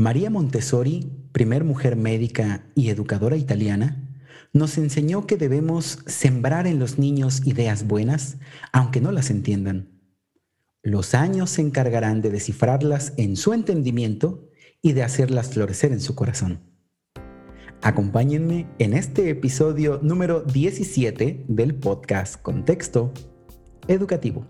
María Montessori, primer mujer médica y educadora italiana, nos enseñó que debemos sembrar en los niños ideas buenas, aunque no las entiendan. Los años se encargarán de descifrarlas en su entendimiento y de hacerlas florecer en su corazón. Acompáñenme en este episodio número 17 del podcast Contexto Educativo.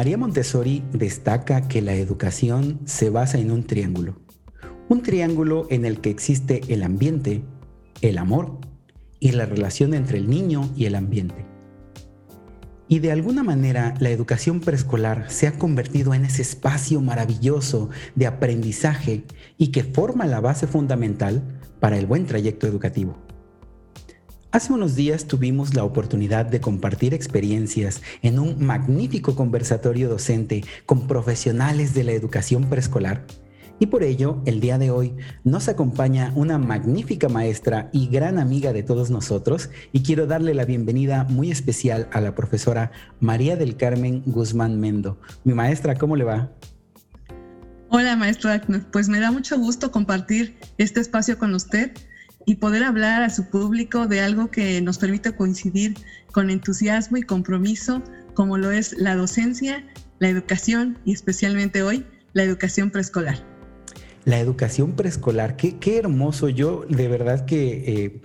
María Montessori destaca que la educación se basa en un triángulo. Un triángulo en el que existe el ambiente, el amor y la relación entre el niño y el ambiente. Y de alguna manera la educación preescolar se ha convertido en ese espacio maravilloso de aprendizaje y que forma la base fundamental para el buen trayecto educativo. Hace unos días tuvimos la oportunidad de compartir experiencias en un magnífico conversatorio docente con profesionales de la educación preescolar y por ello el día de hoy nos acompaña una magnífica maestra y gran amiga de todos nosotros y quiero darle la bienvenida muy especial a la profesora María del Carmen Guzmán Mendo. Mi maestra, ¿cómo le va? Hola maestra, pues me da mucho gusto compartir este espacio con usted y poder hablar a su público de algo que nos permite coincidir con entusiasmo y compromiso, como lo es la docencia, la educación y especialmente hoy la educación preescolar. La educación preescolar, qué, qué hermoso. Yo de verdad que eh,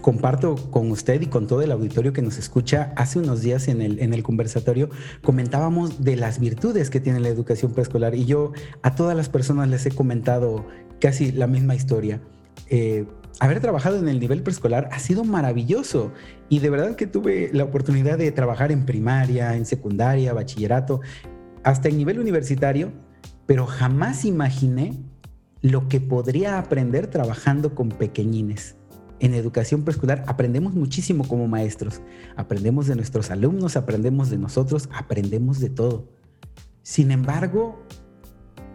comparto con usted y con todo el auditorio que nos escucha. Hace unos días en el, en el conversatorio comentábamos de las virtudes que tiene la educación preescolar y yo a todas las personas les he comentado casi la misma historia. Eh, haber trabajado en el nivel preescolar ha sido maravilloso y de verdad que tuve la oportunidad de trabajar en primaria, en secundaria, bachillerato, hasta en nivel universitario, pero jamás imaginé lo que podría aprender trabajando con pequeñines. En educación preescolar aprendemos muchísimo como maestros, aprendemos de nuestros alumnos, aprendemos de nosotros, aprendemos de todo. Sin embargo,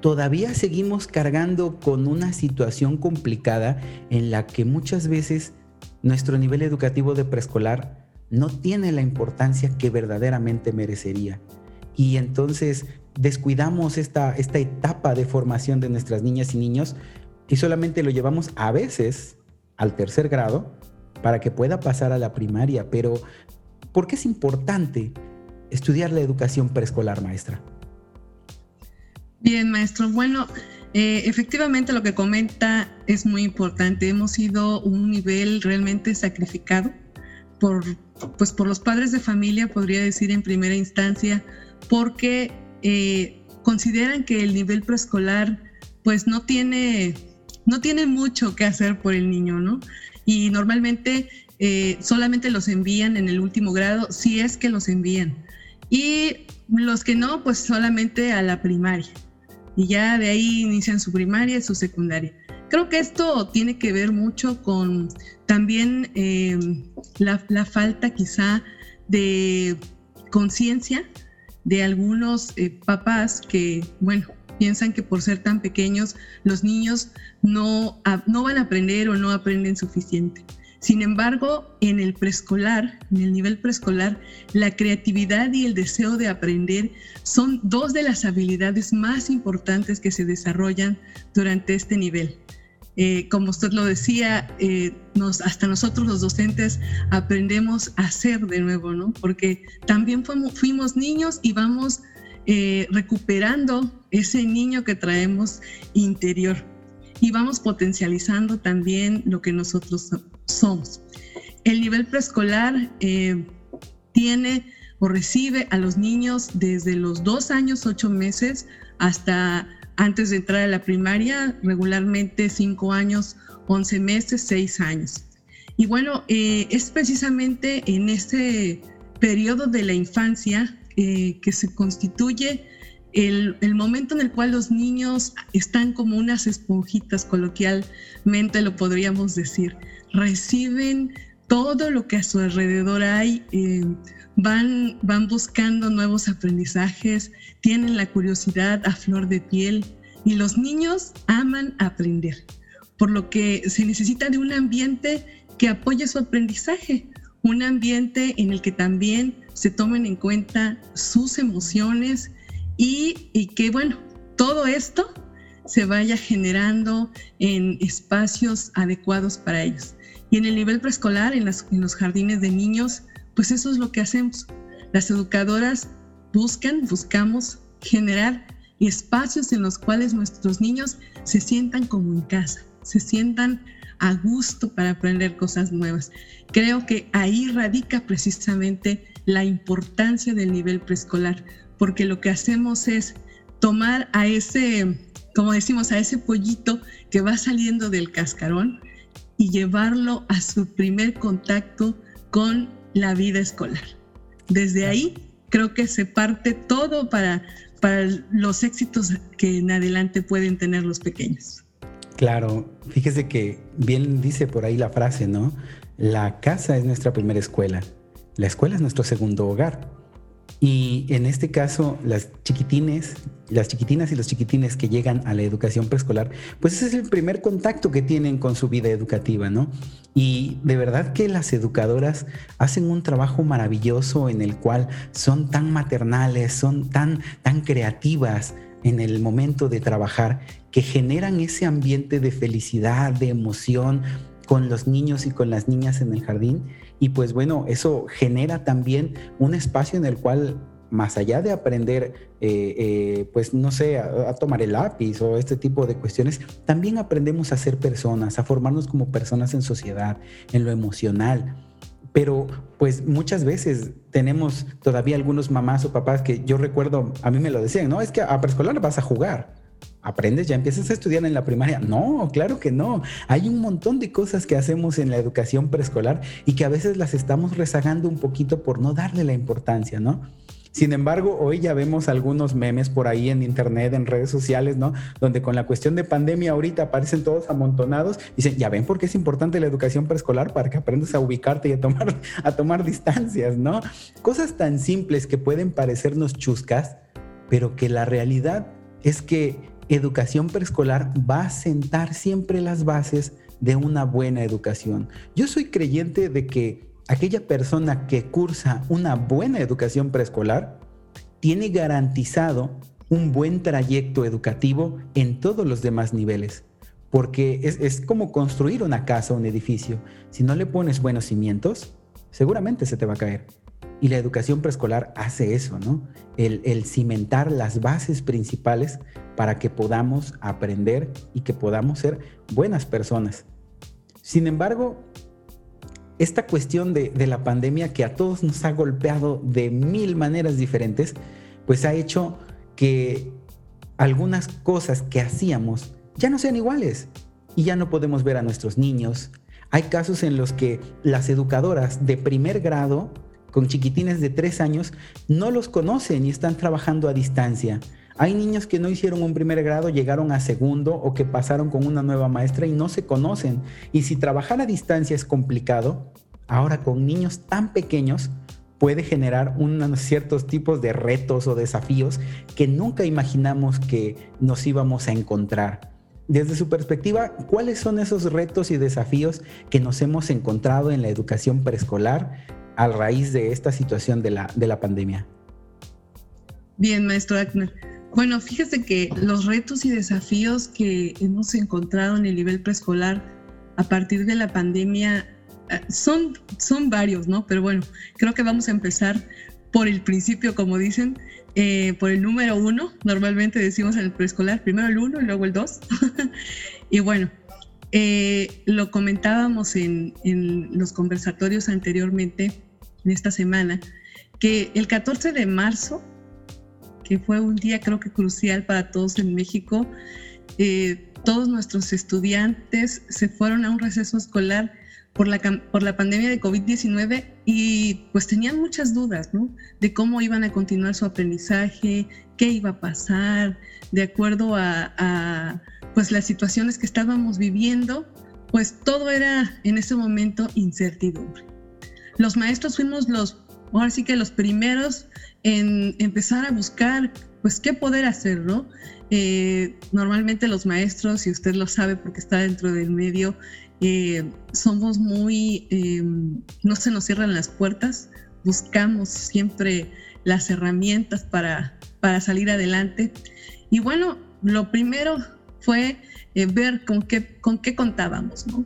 todavía seguimos cargando con una situación complicada en la que muchas veces nuestro nivel educativo de preescolar no tiene la importancia que verdaderamente merecería. Y entonces descuidamos esta, esta etapa de formación de nuestras niñas y niños y solamente lo llevamos a veces al tercer grado para que pueda pasar a la primaria. Pero, ¿por qué es importante estudiar la educación preescolar, maestra? Bien, maestro. Bueno, eh, efectivamente lo que comenta es muy importante. Hemos sido un nivel realmente sacrificado por, pues por los padres de familia, podría decir en primera instancia, porque eh, consideran que el nivel preescolar pues no tiene, no tiene mucho que hacer por el niño, ¿no? Y normalmente eh, solamente los envían en el último grado, si es que los envían. Y los que no, pues solamente a la primaria y ya de ahí inician su primaria y su secundaria. Creo que esto tiene que ver mucho con también eh, la, falta quizá de conciencia de algunos eh, papás que, bueno, piensan que por ser tan pequeños los niños no, no van a aprender o no aprenden suficiente. Sin embargo, en el preescolar, en el nivel preescolar, la creatividad y el deseo de aprender son dos de las habilidades más importantes que se desarrollan durante este nivel. Eh, como usted lo decía, eh, hasta nosotros los docentes aprendemos a ser de nuevo, ¿no? Porque también fuimos, niños y vamos eh, recuperando ese niño que traemos interior y vamos potencializando también lo que nosotros somos. El nivel preescolar eh, tiene o recibe a los niños desde los dos años, ocho meses, hasta antes de entrar a la primaria, regularmente cinco años, once meses, seis años. Y bueno, eh, es precisamente en este periodo de la infancia eh, que se constituye el, momento en el cual los niños están como unas esponjitas, coloquialmente lo podríamos decir, reciben todo lo que a su alrededor hay, eh, van, van buscando nuevos aprendizajes, tienen la curiosidad a flor de piel y los niños aman aprender por lo que se necesita de un ambiente que apoye su aprendizaje, un ambiente en el que también se tomen en cuenta sus emociones y, que, bueno, todo esto se vaya generando en espacios adecuados para ellos. Y en el nivel preescolar, en, en, los jardines de niños, pues eso es lo que hacemos. Las educadoras buscan, buscamos generar espacios en los cuales nuestros niños se sientan como en casa, se sientan a gusto para aprender cosas nuevas. Creo que ahí radica precisamente la importancia del nivel preescolar, porque lo que hacemos es tomar a ese, como decimos, a ese pollito que va saliendo del cascarón y llevarlo a su primer contacto con la vida escolar. Desde ahí creo que se parte todo para, para los éxitos que en adelante pueden tener los pequeños. Claro, fíjese que bien dice por ahí la frase, ¿no? La casa es nuestra primera escuela, la escuela es nuestro segundo hogar. Y en este caso, las chiquitines, las chiquitinas y los chiquitines que llegan a la educación preescolar, pues ese es el primer contacto que tienen con su vida educativa, ¿no? Y de verdad que las educadoras hacen un trabajo maravilloso en el cual son tan maternales, son tan, tan creativas en el momento de trabajar, que generan ese ambiente de felicidad, de emoción con los niños y con las niñas en el jardín y pues bueno, eso genera también un espacio en el cual más allá de aprender, eh, eh, pues no sé, a, tomar el lápiz o este tipo de cuestiones, también aprendemos a ser personas, a formarnos como personas en sociedad, en lo emocional. Pero pues muchas veces tenemos todavía algunos mamás o papás que yo recuerdo, a mí me lo decían, no, es que a preescolar vas a jugar aprendes, ya empiezas a estudiar en la primaria. No, claro que no. Hay un montón de cosas que hacemos en la educación preescolar y que a veces las estamos rezagando un poquito por no darle la importancia, ¿no? Sin embargo, hoy ya vemos algunos memes por ahí en internet, en redes sociales, ¿no? Donde con la cuestión de pandemia ahorita aparecen todos amontonados. Dicen, ya ven por qué es importante la educación preescolar para que aprendas a ubicarte y a tomar, a tomar distancias, ¿no? Cosas tan simples que pueden parecernos chuscas, pero que la realidad es que educación preescolar va a sentar siempre las bases de una buena educación. Yo soy creyente de que aquella persona que cursa una buena educación preescolar tiene garantizado un buen trayecto educativo en todos los demás niveles. Porque es, como construir una casa, un edificio. Si no le pones buenos cimientos, seguramente se te va a caer. Y la educación preescolar hace eso, ¿no? El, cimentar las bases principales para que podamos aprender y que podamos ser buenas personas. Sin embargo, esta cuestión de, la pandemia que a todos nos ha golpeado de mil maneras diferentes, pues ha hecho que algunas cosas que hacíamos ya no sean iguales y ya no podemos ver a nuestros niños. Hay casos en los que las educadoras de primer grado, con chiquitines de tres años, no los conocen y están trabajando a distancia. Hay niños que no hicieron un primer grado, llegaron a segundo o que pasaron con una nueva maestra y no se conocen. Y si trabajar a distancia es complicado, ahora con niños tan pequeños puede generar unos ciertos tipos de retos o desafíos que nunca imaginamos que nos íbamos a encontrar. Desde su perspectiva, ¿cuáles son esos retos y desafíos que nos hemos encontrado en la educación preescolar a raíz de esta situación de la, de la pandemia? Bien, maestro Agner. Bueno, fíjese que los retos y desafíos que hemos encontrado en el nivel preescolar a partir de la pandemia eh, son, son varios, ¿no? Pero bueno, creo que vamos a empezar por el principio, como dicen, eh, por el número uno. Normalmente decimos en el preescolar, primero el uno y luego el dos. y bueno, eh, lo comentábamos en, en los conversatorios anteriormente, en esta semana, que el 14 de marzo que fue un día creo que crucial para todos en México. Eh, todos nuestros estudiantes se fueron a un receso escolar por la, por la pandemia de COVID-19 y pues tenían muchas dudas, ¿no? De cómo iban a continuar su aprendizaje, qué iba a pasar, de acuerdo a, a pues las situaciones que estábamos viviendo, pues todo era en ese momento incertidumbre. Los maestros fuimos los, ahora sí que los primeros en empezar a buscar pues qué poder hacer, ¿no? Eh, normalmente los maestros, y usted lo sabe porque está dentro del medio, eh, somos muy, em, no se nos cierran las puertas, buscamos siempre las herramientas para, para salir adelante. Y bueno, lo primero fue eh, ver con qué, con qué contábamos, ¿no?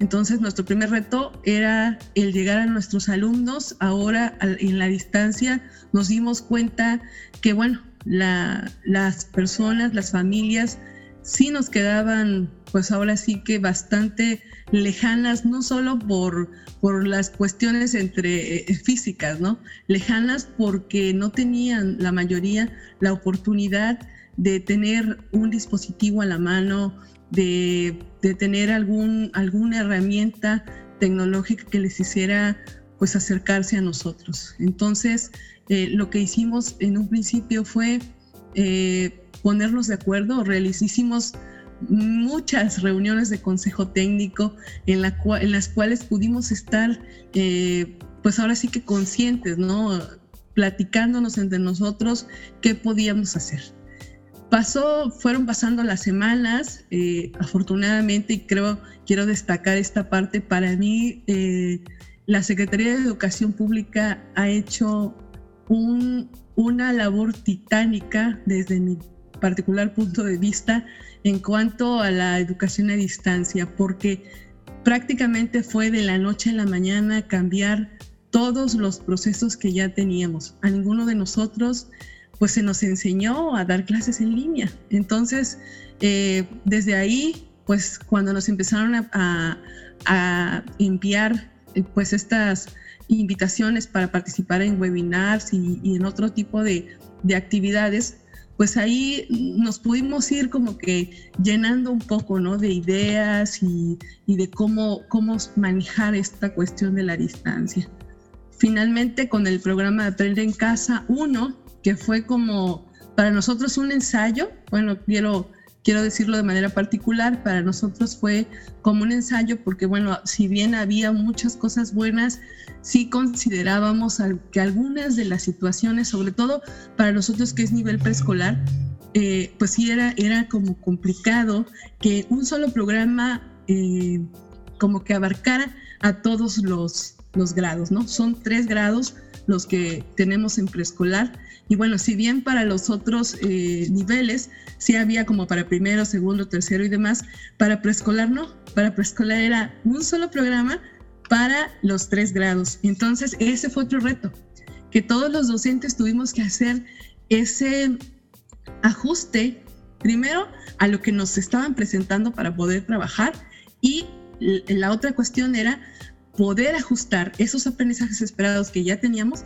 Entonces, nuestro primer reto era el llegar a nuestros alumnos. Ahora, en la distancia, nos dimos cuenta que, bueno, las personas, las familias, sí nos quedaban, pues ahora sí que bastante lejanas, no solo por, por las cuestiones entre eh, físicas, ¿no? Lejanas porque no tenían la mayoría la oportunidad de tener un dispositivo a la mano, de, tener algún, alguna herramienta tecnológica que les hiciera pues acercarse a nosotros. Entonces, eh, lo que hicimos en un principio fue eh, ponernos de acuerdo, hicimos muchas reuniones de consejo técnico en, la en las cuales pudimos estar, eh, pues ahora sí que conscientes, ¿no? Platicándonos entre nosotros qué podíamos hacer. Pasó, fueron pasando las semanas, eh, afortunadamente, y creo, quiero destacar esta parte, para mí eh, la Secretaría de Educación Pública ha hecho un, una labor titánica desde mi particular punto de vista en cuanto a la educación a distancia, porque prácticamente fue de la noche a la mañana cambiar todos los procesos que ya teníamos. A ninguno de nosotros pues se nos enseñó a dar clases en línea. Entonces, eh, desde ahí, pues cuando nos empezaron a, enviar eh, pues estas invitaciones para participar en webinars y, en otro tipo de, actividades, pues ahí nos pudimos ir como que llenando un poco, ¿no? De ideas y, y, de cómo, cómo manejar esta cuestión de la distancia. Finalmente, con el programa de Aprender en Casa 1, fue como para nosotros un ensayo, bueno, quiero, quiero decirlo de manera particular, para nosotros fue como un ensayo porque, bueno, si bien había muchas cosas buenas, sí considerábamos que algunas de las situaciones, sobre todo para nosotros que es nivel preescolar, eh, pues sí era, era como complicado que un solo programa eh, como que abarcara a todos los, los grados, ¿no? Son tres grados los que tenemos en preescolar y bueno, si bien para los otros eh, niveles sí había como para primero, segundo, tercero y demás, para preescolar no. Para preescolar era un solo programa para los tres grados. Entonces, ese fue otro reto, que todos los docentes tuvimos que hacer ese ajuste, primero, a lo que nos estaban presentando para poder trabajar y la otra cuestión era poder ajustar esos aprendizajes esperados que ya teníamos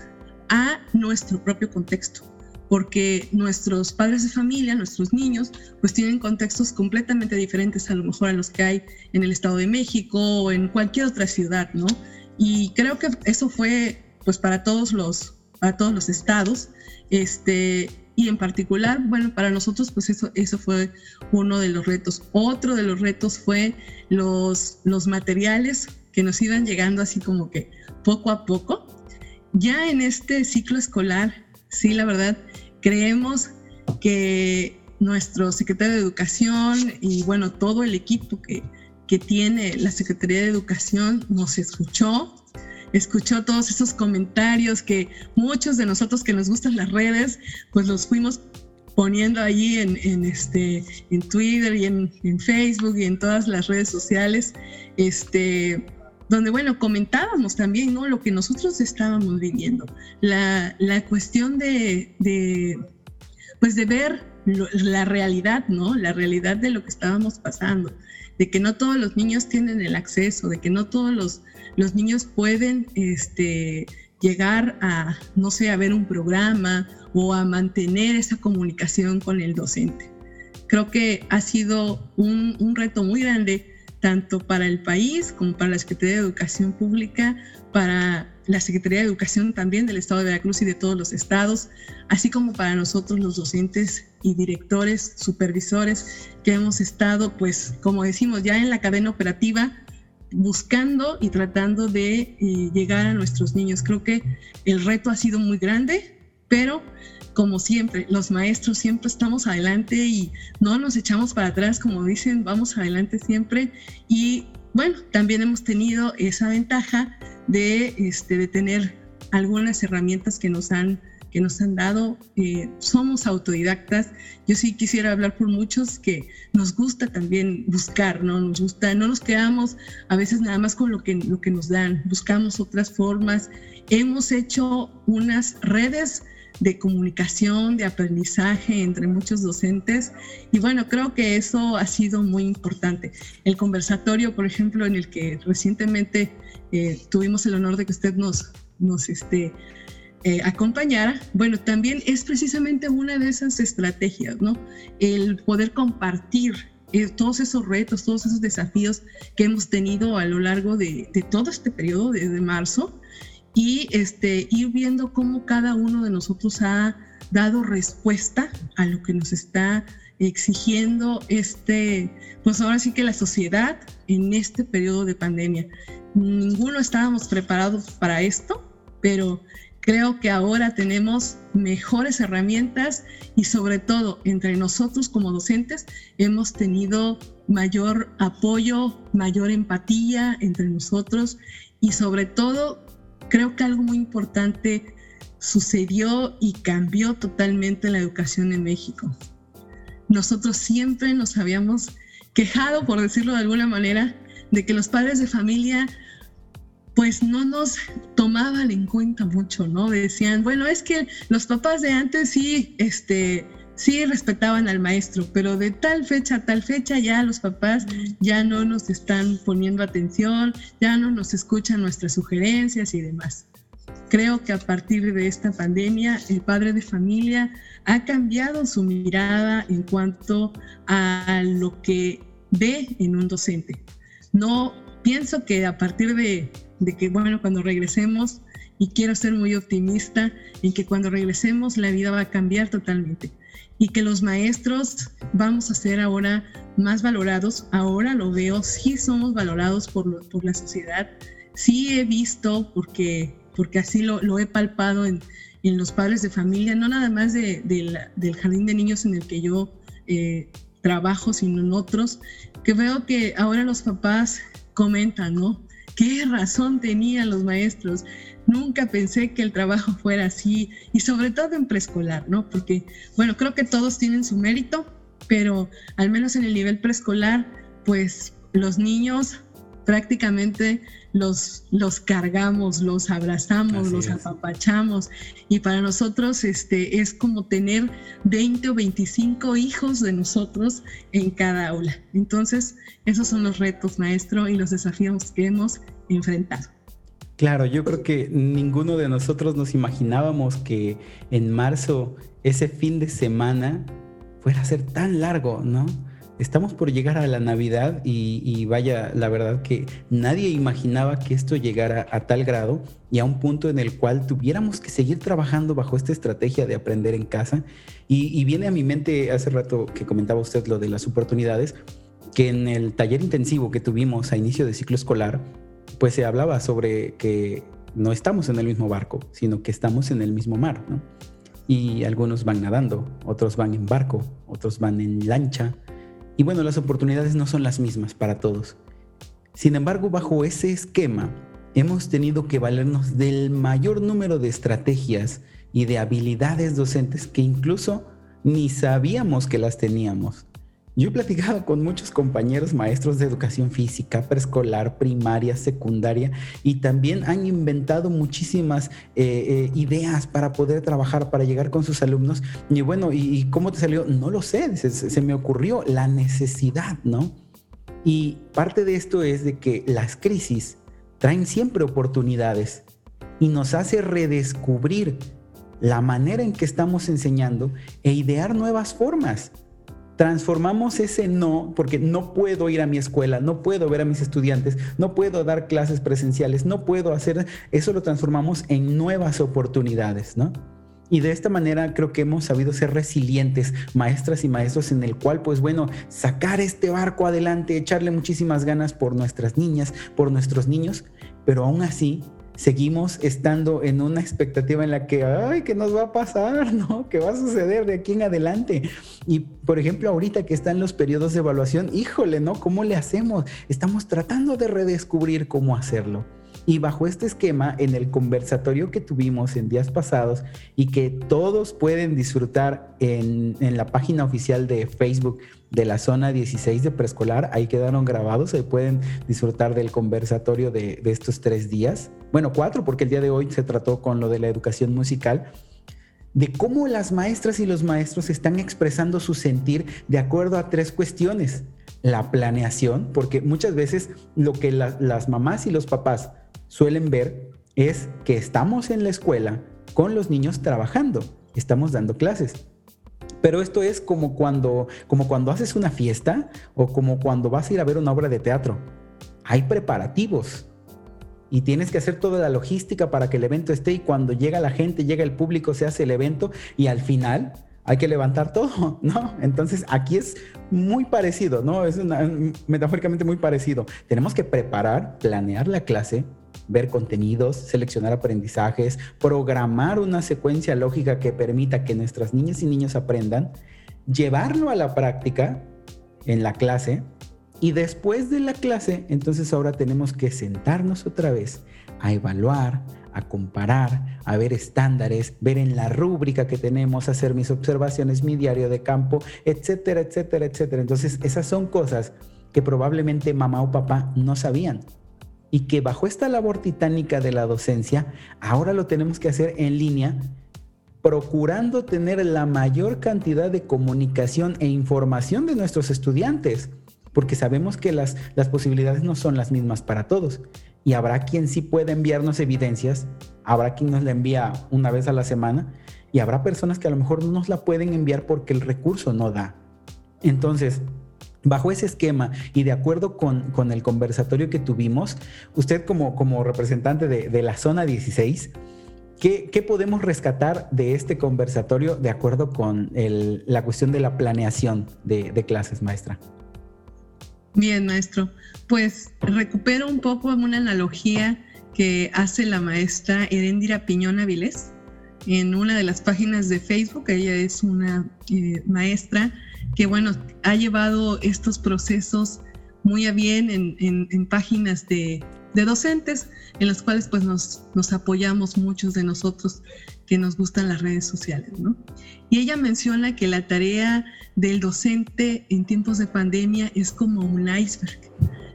a nuestro propio contexto, porque nuestros padres de familia, nuestros niños, pues tienen contextos completamente diferentes a lo mejor a los que hay en el Estado de México o en cualquier otra ciudad, ¿no? Y creo que eso fue pues para todos los, para todos los estados, este, y en particular, bueno, para nosotros pues eso, eso fue uno de los retos. Otro de los retos fue los, los materiales que nos iban llegando así como que poco a poco ya en este ciclo escolar, sí, la verdad, creemos que nuestro secretario de Educación y bueno, todo el equipo que, que tiene la Secretaría de Educación nos escuchó, escuchó todos esos comentarios que muchos de nosotros que nos gustan las redes, pues los fuimos poniendo allí en, este, en Twitter y en, en, Facebook y en todas las redes sociales, este, donde, bueno, comentábamos también, ¿no? Lo que nosotros estábamos viviendo, la, la cuestión de, de, pues de ver la realidad, ¿no? La realidad de lo que estábamos pasando, de que no todos los niños tienen el acceso, de que no todos los, los niños pueden, este, llegar a, no sé, a ver un programa o a mantener esa comunicación con el docente. Creo que ha sido un, un reto muy grande tanto para el país como para la Secretaría de Educación Pública, para la Secretaría de Educación también del Estado de Veracruz y de todos los estados, así como para nosotros los docentes y directores, supervisores que hemos estado, pues, como decimos, ya en la cadena operativa, buscando y tratando de eh, llegar a nuestros niños. Creo que el reto ha sido muy grande, pero como siempre, los maestros siempre estamos adelante y no nos echamos para atrás, como dicen, vamos adelante siempre. Y bueno, también hemos tenido esa ventaja de, este, de tener algunas herramientas que nos han que nos han dado. Eh, somos autodidactas. Yo sí quisiera hablar por muchos que nos gusta también buscar, ¿no? Nos gusta, no nos quedamos a veces nada más con lo que, lo que nos dan, buscamos otras formas. Hemos hecho unas redes de comunicación, de aprendizaje entre muchos docentes. Y bueno, creo que eso ha sido muy importante. El conversatorio, por ejemplo, en el que recientemente eh, tuvimos el honor de que usted nos, nos este, eh, acompañara, bueno, también es precisamente una de esas estrategias, ¿no? El poder compartir eh, todos esos retos, todos esos desafíos que hemos tenido a lo largo de, de todo este periodo, desde marzo, y este, ir viendo cómo cada uno de nosotros ha dado respuesta a lo que nos está exigiendo este, pues ahora sí que la sociedad en este periodo de pandemia. Ninguno estábamos preparados para esto, pero creo que ahora tenemos mejores herramientas y sobre todo entre nosotros como docentes hemos tenido mayor apoyo, mayor empatía entre nosotros y sobre todo creo que algo muy importante sucedió y cambió totalmente la educación en México. Nosotros siempre nos habíamos quejado, por decirlo de alguna manera, de que los padres de familia pues no nos tomaban en cuenta mucho, ¿no? Decían, bueno, es que los papás de antes sí, este, sí respetaban al maestro, pero de tal fecha a tal fecha ya los papás ya no nos están poniendo atención, ya no nos escuchan nuestras sugerencias y demás. Creo que a partir de esta pandemia, el padre de familia ha cambiado su mirada en cuanto a lo que ve en un docente. No pienso que a partir de, que, bueno, cuando regresemos, y quiero ser muy optimista en que cuando regresemos la vida va a cambiar totalmente y que los maestros vamos a ser ahora más valorados. Ahora lo veo, sí somos valorados por, por la sociedad. Sí he visto, porque, porque así lo, lo he palpado en, en, los padres de familia, no nada más de, del jardín de niños en el que yo eh, trabajo, sino en otros, que veo que ahora los papás comentan, ¿no? ¿Qué razón tenían los maestros? Nunca pensé que el trabajo fuera así y sobre todo en preescolar, ¿no? Porque, bueno, creo que todos tienen su mérito, pero al menos en el nivel preescolar, pues los niños prácticamente los, los cargamos, los abrazamos, los apapachamos y para nosotros este, es como tener 20 o 25 hijos de nosotros en cada aula. Entonces, esos son los retos, maestro, y los desafíos que hemos enfrentado. Claro, yo creo que ninguno de nosotros nos imaginábamos que en marzo ese fin de semana fuera a ser tan largo, ¿no? Estamos por llegar a la Navidad y, vaya, la verdad que nadie imaginaba que esto llegara a tal grado y a un punto en el cual tuviéramos que seguir trabajando bajo esta estrategia de aprender en casa. Y, viene a mi mente hace rato que comentaba usted lo de las oportunidades, que en el taller intensivo que tuvimos a inicio de ciclo escolar, pues se hablaba sobre que no estamos en el mismo barco, sino que estamos en el mismo mar. Y algunos van nadando, otros van en barco, otros van en lancha. Y bueno, las oportunidades no son las mismas para todos. Sin embargo, bajo ese esquema, hemos tenido que valernos del mayor número de estrategias y de habilidades docentes que incluso ni sabíamos que las teníamos. Yo he platicado con muchos compañeros maestros de educación física, preescolar, primaria, secundaria, y también han inventado muchísimas eh, eh, ideas para poder trabajar, para llegar con sus alumnos. Y bueno, ¿y cómo te salió? No lo sé, se, se me ocurrió la necesidad, ¿no? Y parte de esto es de que las crisis traen siempre oportunidades y nos hace redescubrir la manera en que estamos enseñando e idear nuevas formas transformamos ese no, porque no puedo ir a mi escuela, no puedo ver a mis estudiantes, no puedo dar clases presenciales, no puedo hacer, eso lo transformamos en nuevas oportunidades, ¿no? Y de esta manera creo que hemos sabido ser resilientes, maestras y maestros, en el cual, pues bueno, sacar este barco adelante, echarle muchísimas ganas por nuestras niñas, por nuestros niños, pero aún así seguimos estando en una expectativa en la que, ay, ¿qué nos va a pasar? ¿No? ¿Qué va a suceder de aquí en adelante? Y, por ejemplo, ahorita que están los periodos de evaluación, híjole, ¿no? ¿Cómo le hacemos? Estamos tratando de redescubrir cómo hacerlo. Y bajo este esquema, en el conversatorio que tuvimos en días pasados y que todos pueden disfrutar en, la página oficial de Facebook de la zona 16 de preescolar, ahí quedaron grabados, ahí pueden disfrutar del conversatorio de, de estos tres días. Bueno, cuatro, porque el día de hoy se trató con lo de la educación musical de cómo las maestras y los maestros están expresando su sentir de acuerdo a tres cuestiones. La planeación, porque muchas veces lo que las mamás y los papás suelen ver es que estamos en la escuela con los niños trabajando, estamos dando clases. Pero esto es como cuando, como cuando haces una fiesta o como cuando vas a ir a ver una obra de teatro. Hay preparativos y tienes que hacer toda la logística para que el evento esté y cuando llega la gente, llega el público, se hace el evento y al final hay que levantar todo, ¿no? Entonces aquí es muy parecido, ¿no? Es metafóricamente muy parecido. Tenemos que preparar, planear la clase, ver contenidos, seleccionar aprendizajes, programar una secuencia lógica que permita que nuestras niñas y niños aprendan, llevarlo a la práctica en la clase y después de la clase, entonces ahora tenemos que sentarnos otra vez a evaluar, a comparar, a ver estándares, ver en la rúbrica que tenemos, hacer mis observaciones, mi diario de campo, etcétera, etcétera, etcétera. Entonces, esas son cosas que probablemente mamá o papá no sabían y que bajo esta labor titánica de la docencia, ahora lo tenemos que hacer en línea, procurando tener la mayor cantidad de comunicación e información de nuestros estudiantes, porque sabemos que las, las posibilidades no son las mismas para todos. Y habrá quien sí pueda enviarnos evidencias, habrá quien nos la envía una vez a la semana, y habrá personas que a lo mejor no nos la pueden enviar porque el recurso no da. Entonces, Bajo ese esquema y de acuerdo con, el conversatorio que tuvimos, usted como, como representante de, la zona 16, ¿qué, podemos rescatar de este conversatorio de acuerdo con la cuestión de la planeación de, clases, maestra? Bien, maestro. Pues recupero un poco una analogía que hace la maestra Erendira Piñón Avilés en una de las páginas de Facebook. Ella es una eh, maestra que bueno, ha llevado estos procesos muy a bien en, páginas de, docentes en las cuales pues nos, nos, apoyamos muchos de nosotros que nos gustan las redes sociales, ¿no? Y ella menciona que la tarea del docente en tiempos de pandemia es como un iceberg.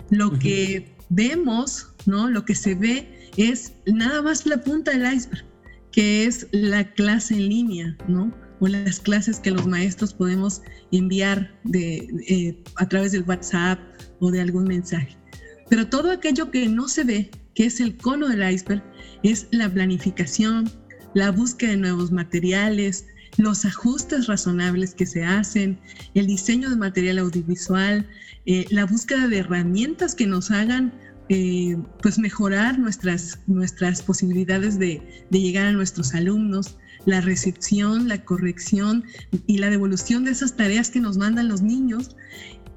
Lo que vemos, ¿no? Lo que se ve es nada más la punta del iceberg, que es la clase en línea, ¿no? O las clases que los maestros podemos enviar de, eh, a través del WhatsApp o de algún mensaje. Pero todo aquello que no se ve, que es el cono del iceberg, es la planificación, la búsqueda de nuevos materiales, los ajustes razonables que se hacen, el diseño de material audiovisual, eh, la búsqueda de herramientas que nos hagan eh, pues mejorar nuestras, nuestras posibilidades de, de llegar a nuestros alumnos, la recepción, la corrección y la devolución de esas tareas que nos mandan los niños,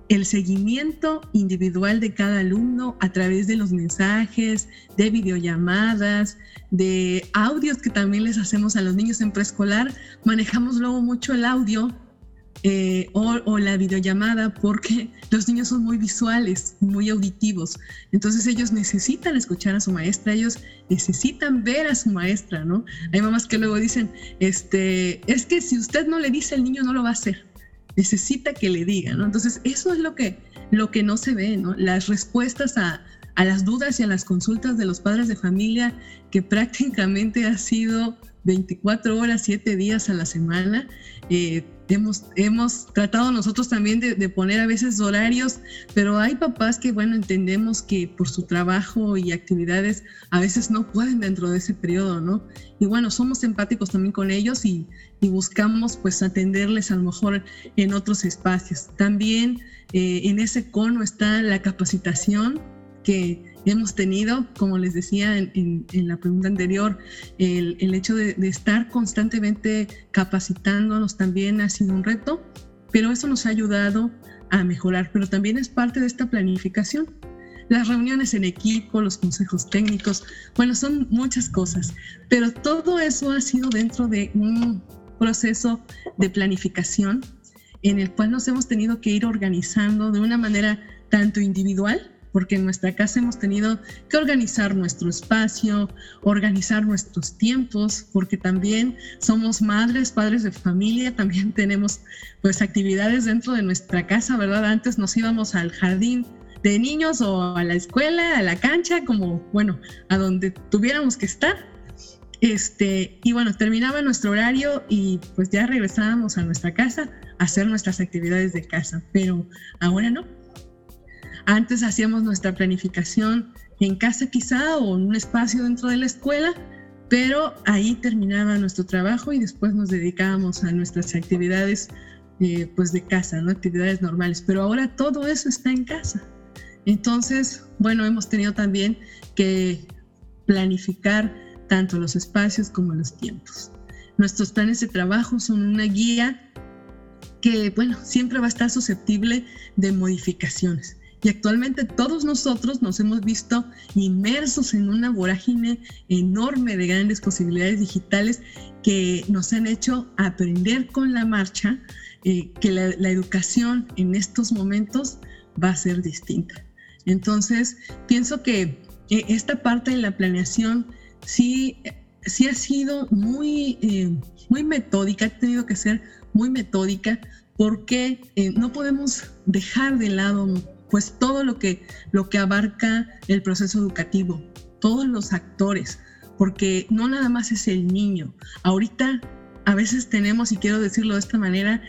el seguimiento individual de cada alumno a través de los mensajes, de videollamadas, de audios que también les hacemos a los niños en preescolar. Manejamos luego mucho el audio eh, o, la videollamada porque los niños son muy visuales, muy auditivos. Entonces ellos necesitan escuchar a su maestra, ellos necesitan ver a su maestra, ¿no? Hay mamás que luego dicen, este, es que si usted no le dice al niño no lo va a hacer, necesita que le diga, ¿no? Entonces eso es lo que, lo que no se ve, ¿no? Las respuestas a, a las dudas y a las consultas de los padres de familia que prácticamente ha sido 24 horas, 7 días a la semana. Eh, hemos, hemos tratado nosotros también de, poner a veces horarios, pero hay papás que, bueno, entendemos que por su trabajo y actividades a veces no pueden dentro de ese periodo, ¿no? Y bueno, somos empáticos también con ellos y, y buscamos pues atenderles a lo mejor en otros espacios. También eh, en ese cono está la capacitación que hemos tenido, como les decía en, la pregunta anterior, el, hecho de, estar constantemente capacitándonos también ha sido un reto, pero eso nos ha ayudado a mejorar, pero también es parte de esta planificación. las reuniones en equipo, los consejos técnicos, bueno, son muchas cosas, pero todo eso ha sido dentro de un proceso de planificación en el cual nos hemos tenido que ir organizando de una manera tanto individual, porque en nuestra casa hemos tenido que organizar nuestro espacio, organizar nuestros tiempos, porque también somos madres, padres de familia, también tenemos pues actividades dentro de nuestra casa, ¿verdad? Antes nos íbamos al jardín de niños o a la escuela, a la cancha, como, bueno, a donde tuviéramos que estar. Este, y bueno, terminaba nuestro horario y pues ya regresábamos a nuestra casa a hacer nuestras actividades de casa, pero ahora no. Antes hacíamos nuestra planificación en casa quizá o en un espacio dentro de la escuela, pero ahí terminaba nuestro trabajo y después nos dedicábamos a nuestras actividades eh, pues de casa, actividades normales. Pero ahora todo eso está en casa. Entonces, bueno, hemos tenido también que planificar tanto los espacios como los tiempos. Nuestros planes de trabajo son una guía que, bueno, siempre va a estar susceptible de modificaciones. Y actualmente todos nosotros nos hemos visto inmersos en una vorágine enorme de grandes posibilidades digitales que nos han hecho aprender con la marcha eh, que la, educación en estos momentos va a ser distinta. Entonces, pienso que eh, esta parte de la planeación sí, sí ha sido muy, eh, muy metódica, ha tenido que ser muy metódica porque no podemos dejar de lado pues todo lo que, lo que abarca el proceso educativo, todos los actores, porque no nada más es el niño. Ahorita a veces tenemos, y quiero decirlo de esta manera,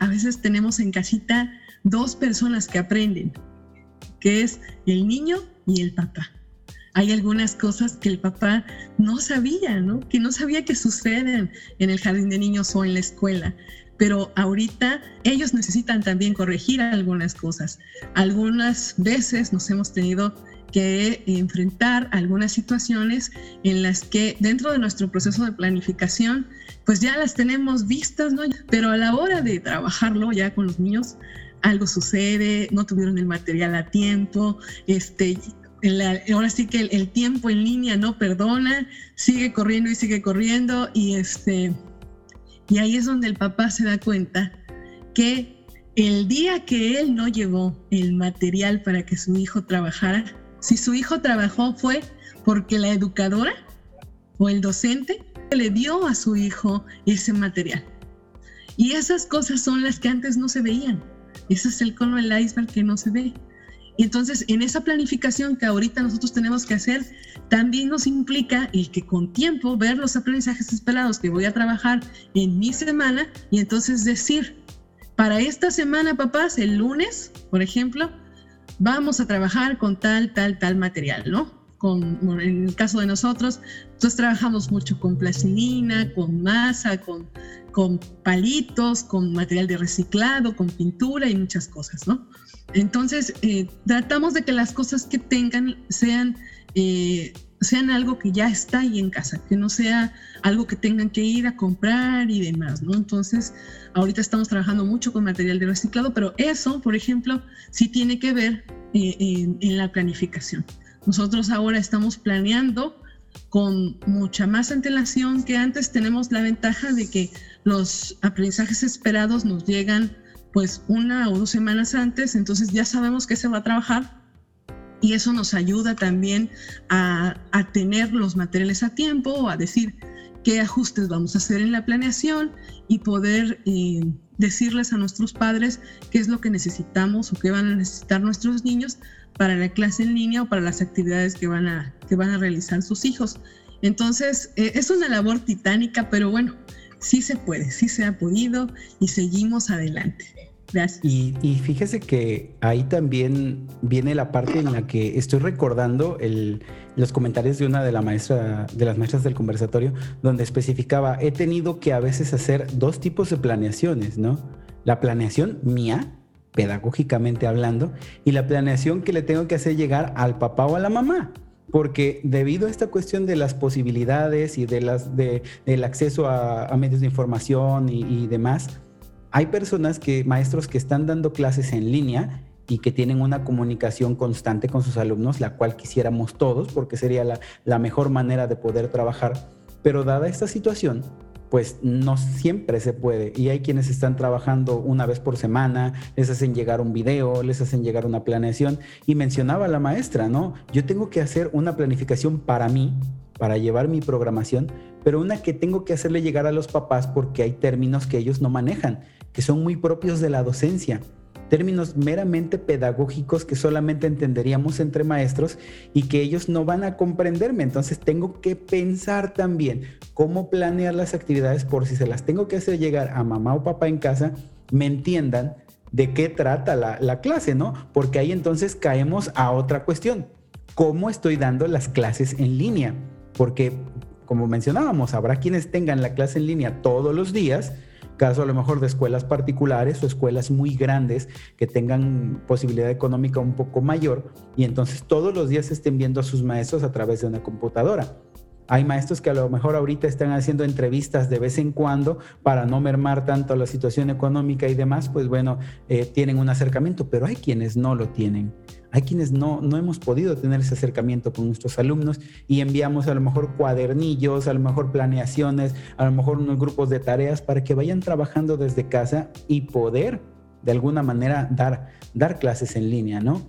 a veces tenemos en casita dos personas que aprenden, que es el niño y el papá. Hay algunas cosas que el papá no sabía, ¿no? Que no sabía que suceden en el jardín de niños o en la escuela. Pero ahorita ellos necesitan también corregir algunas cosas. Algunas veces nos hemos tenido que enfrentar algunas situaciones en las que dentro de nuestro proceso de planificación, pues ya las tenemos vistas, ¿no? Pero a la hora de trabajarlo ya con los niños, algo sucede, no tuvieron el material a tiempo, este, ahora sí que el, tiempo en línea no perdona, sigue corriendo y sigue corriendo y este y ahí es donde el papá se da cuenta que el día que él no llevó el material para que su hijo trabajara, si su hijo trabajó fue porque la educadora o el docente le dio a su hijo ese material. Y esas cosas son las que antes no se veían. Ese es el cono del iceberg que no se ve. Y entonces, en esa planificación que ahorita nosotros tenemos que hacer, también nos implica el que con tiempo ver los aprendizajes esperados que voy a trabajar en mi semana y entonces decir, para esta semana, papás, el lunes, por ejemplo, vamos a trabajar con tal, tal, tal material, ¿no? Con, en el caso de nosotros, entonces trabajamos mucho con plastilina, con masa, con con palitos, con material de reciclado, con pintura y muchas cosas, ¿no? Entonces, eh, tratamos de que las cosas que tengan sean, eh, sean algo que ya está ahí en casa, que no sea algo que tengan que ir a comprar y demás, ¿no? Entonces, ahorita estamos trabajando mucho con material de reciclado, pero eso, por ejemplo, sí tiene que ver eh, en, en la planificación. Nosotros ahora estamos planeando con mucha más antelación que antes. Tenemos la ventaja de que los aprendizajes esperados nos llegan pues una o dos semanas antes, entonces ya sabemos que se va a trabajar y eso nos ayuda también a, tener los materiales a tiempo, a decir qué ajustes vamos a hacer en la planeación y poder eh, decirles a nuestros padres qué es lo que necesitamos o qué van a necesitar nuestros niños para la clase en línea o para las actividades que van a, que van a realizar sus hijos. Entonces, eh, es una labor titánica, pero bueno, sí se puede, sí se ha podido y seguimos adelante. Gracias. Y, fíjese que ahí también viene la parte en la que estoy recordando el, los comentarios de una de, la maestra, de las maestras del conversatorio, donde especificaba, he tenido que a veces hacer dos tipos de planeaciones, ¿no? La planeación mía, pedagógicamente hablando, y la planeación que le tengo que hacer llegar al papá o a la mamá. Porque debido a esta cuestión de las posibilidades y de las, de, del acceso a, medios de información y, demás, hay personas que, maestros que están dando clases en línea y que tienen una comunicación constante con sus alumnos, la cual quisiéramos todos, porque sería la, la mejor manera de poder trabajar. Pero dada esta situación, pues no siempre se puede. Y hay quienes están trabajando una vez por semana, les hacen llegar un video, les hacen llegar una planeación. Y mencionaba la maestra, ¿no? Yo tengo que hacer una planificación para mí, para llevar mi programación, pero una que tengo que hacerle llegar a los papás porque hay términos que ellos no manejan, que son muy propios de la docencia términos meramente pedagógicos que solamente entenderíamos entre maestros y que ellos no van a comprenderme. Entonces tengo que pensar también cómo planear las actividades por si se las tengo que hacer llegar a mamá o papá en casa, me entiendan de qué trata la, la clase, ¿no? Porque ahí entonces caemos a otra cuestión. ¿Cómo estoy dando las clases en línea? Porque, como mencionábamos, habrá quienes tengan la clase en línea todos los días, caso a lo mejor de escuelas particulares o escuelas muy grandes que tengan posibilidad económica un poco mayor y entonces todos los días estén viendo a sus maestros a través de una computadora. Hay maestros que a lo mejor ahorita están haciendo entrevistas de vez en cuando para no mermar tanto la situación económica y demás, pues bueno, eh, tienen un acercamiento, pero hay quienes no lo tienen. Hay quienes no, no hemos podido tener ese acercamiento con nuestros alumnos y enviamos a lo mejor cuadernillos, a lo mejor planeaciones, a lo mejor unos grupos de tareas para que vayan trabajando desde casa y poder de alguna manera dar, dar clases en línea, ¿no?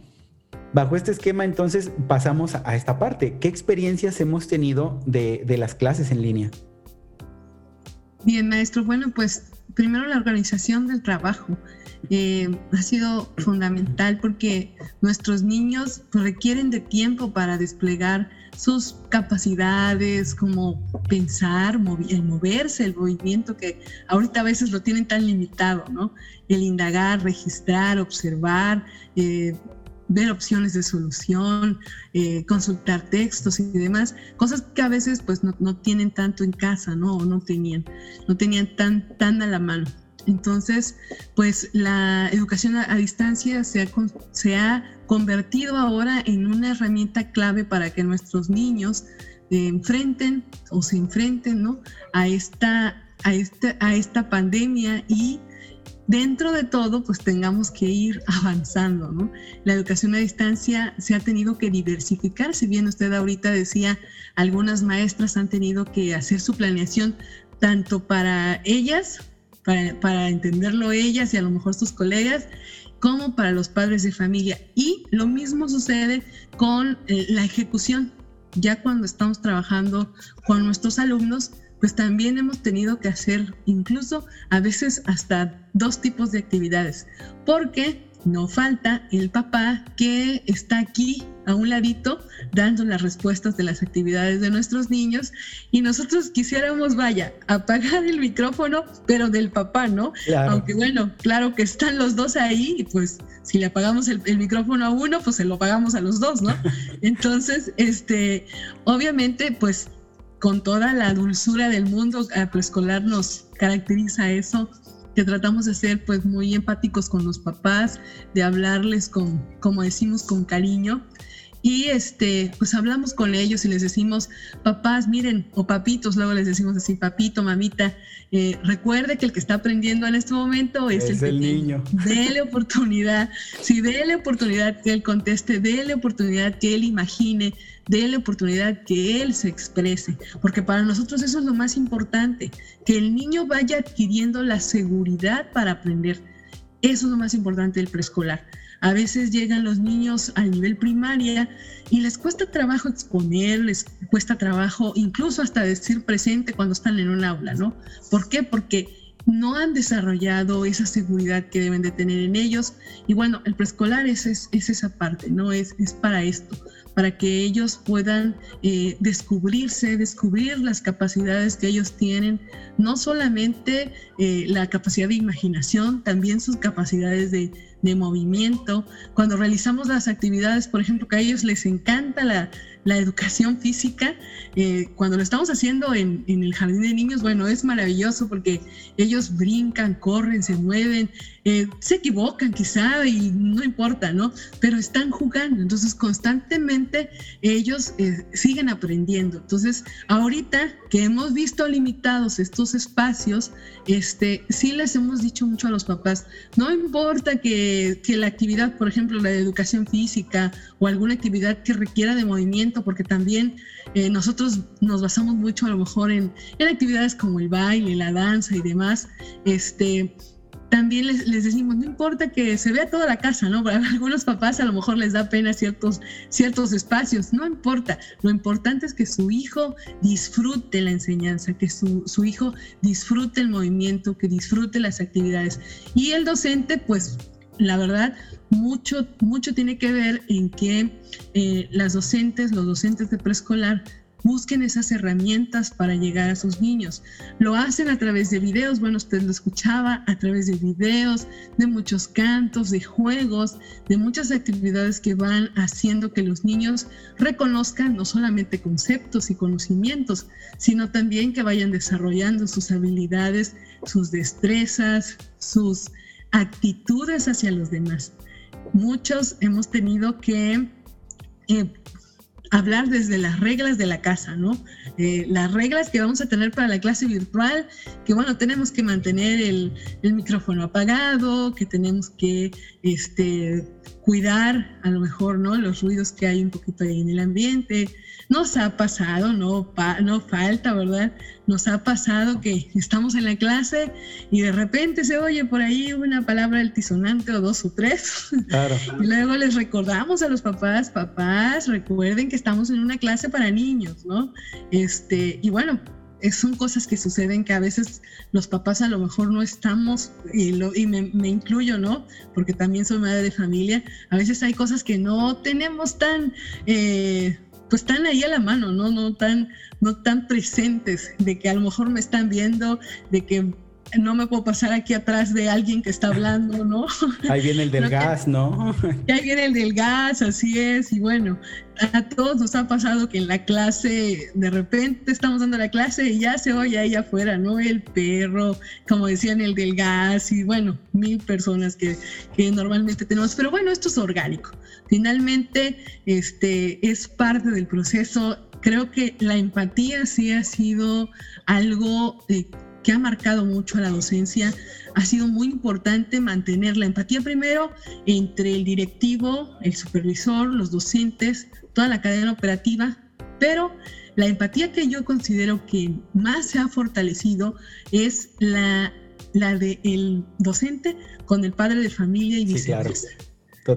Bajo este esquema, entonces, pasamos a esta parte. ¿Qué experiencias hemos tenido de, las clases en línea? Bien, maestro. Bueno, pues primero la organización del trabajo. Eh, ha sido fundamental porque nuestros niños requieren de tiempo para desplegar sus capacidades, como pensar, el moverse, el movimiento que ahorita a veces lo tienen tan limitado, ¿no? El indagar, registrar, observar, eh, ver opciones de solución, eh, consultar textos y demás, cosas que a veces pues no, no, tienen tanto en casa, ¿no? O no tenían, no tenían tan, tan a la mano. Entonces, pues la educación a, distancia se ha, se ha, convertido ahora en una herramienta clave para que nuestros niños eh, enfrenten o se enfrenten ¿no? a, esta, a, esta, a esta pandemia y dentro de todo, pues tengamos que ir avanzando, ¿no? La educación a distancia se ha tenido que diversificar, si bien usted ahorita decía, algunas maestras han tenido que hacer su planeación tanto para ellas, para, entenderlo ellas y a lo mejor sus colegas, como para los padres de familia. Y lo mismo sucede con eh, la ejecución. Ya cuando estamos trabajando con nuestros alumnos, pues también hemos tenido que hacer incluso a veces hasta dos tipos de actividades, porque no falta el papá que está aquí a un ladito dando las respuestas de las actividades de nuestros niños y nosotros quisiéramos, vaya, apagar el micrófono, pero del papá, ¿no? Aunque bueno, claro que están los dos ahí y pues si le apagamos el, el, micrófono a uno, pues se lo pagamos a los dos, ¿no? Entonces, este, obviamente, pues con toda la dulzura del mundo preescolar nos caracteriza eso, que tratamos de ser pues muy empáticos con los papás, de hablarles con, como decimos, con cariño y este, pues hablamos con ellos y les decimos, papás, miren, o papitos, luego les decimos así, papito, mamita, eh, recuerde que el que está aprendiendo en este momento es, el, el niño. Dele oportunidad, si déle oportunidad que él conteste, déle oportunidad que él imagine, déle oportunidad que él se exprese, porque para nosotros eso es lo más importante, que el niño vaya adquiriendo la seguridad para aprender. Eso es lo más importante del preescolar a veces llegan los niños al nivel primaria y les cuesta trabajo exponer, les cuesta trabajo incluso hasta decir presente cuando están en un aula, ¿no? ¿Por qué? Porque no han desarrollado esa seguridad que deben de tener en ellos. Y bueno, el preescolar es, es, esa parte, ¿no? Es, es para esto, para que ellos puedan eh, descubrirse, descubrir las capacidades que ellos tienen, no solamente eh, la capacidad de imaginación, también sus capacidades de, de movimiento. Cuando realizamos las actividades, por ejemplo, que a ellos les encanta la, la educación física, eh, cuando lo estamos haciendo en, en, el jardín de niños, bueno, es maravilloso porque ellos brincan, corren, se mueven, eh, se equivocan quizá y no importa, ¿no? Pero están jugando, entonces constantemente ellos eh, siguen aprendiendo. Entonces, ahorita que hemos visto limitados estos espacios, este, sí les hemos dicho mucho a los papás, no importa que, que la actividad, por ejemplo, la de educación física o alguna actividad que requiera de movimiento, porque también eh, nosotros nos basamos mucho a lo mejor en, en, actividades como el baile, la danza y demás, este, también les, les, decimos, no importa que se vea toda la casa, ¿no? Para algunos papás a lo mejor les da pena ciertos, ciertos espacios, no importa, lo importante es que su hijo disfrute la enseñanza, que su, su hijo disfrute el movimiento, que disfrute las actividades. Y el docente, pues la verdad, mucho, mucho tiene que ver en que eh, las docentes, los docentes de preescolar, busquen esas herramientas para llegar a sus niños. Lo hacen a través de videos, bueno, usted lo escuchaba, a través de videos, de muchos cantos, de juegos, de muchas actividades que van haciendo que los niños reconozcan no solamente conceptos y conocimientos, sino también que vayan desarrollando sus habilidades, sus destrezas, sus actitudes hacia los demás. Muchos hemos tenido que eh, hablar desde las reglas de la casa, ¿no? Eh, las reglas que vamos a tener para la clase virtual, que bueno, tenemos que mantener el, el micrófono apagado, que tenemos que este, cuidar a lo mejor, ¿no? Los ruidos que hay un poquito ahí en el ambiente, nos ha pasado, no, no falta, ¿verdad? Nos ha pasado que estamos en la clase y de repente se oye por ahí una palabra altisonante o dos o tres. Claro. Y luego les recordamos a los papás, papás, recuerden que estamos en una clase para niños, ¿no? Este, y bueno, son cosas que suceden que a veces los papás a lo mejor no estamos, y, lo, y me, incluyo, ¿no? Porque también soy madre de familia, a veces hay cosas que no tenemos tan... Eh, pues están ahí a la mano, ¿no? No tan, no tan presentes, de que a lo mejor me están viendo, de que no me puedo pasar aquí atrás de alguien que está hablando, ¿no? Ahí viene el del gas, ¿no? ahí viene el del gas, así es. Y bueno, a todos nos ha pasado que en la clase, de repente estamos dando la clase y ya se oye ahí afuera, ¿no? El perro, como decían, el del gas y bueno, mil personas que, que normalmente tenemos. Pero bueno, esto es orgánico. Finalmente, este es parte del proceso. Creo que la empatía sí ha sido algo eh, que ha marcado mucho a la docencia. Ha sido muy importante mantener la empatía primero entre el directivo, el supervisor, los docentes, toda la cadena operativa, pero la empatía que yo considero que más se ha fortalecido es la, la del docente con el padre de familia y viceversa.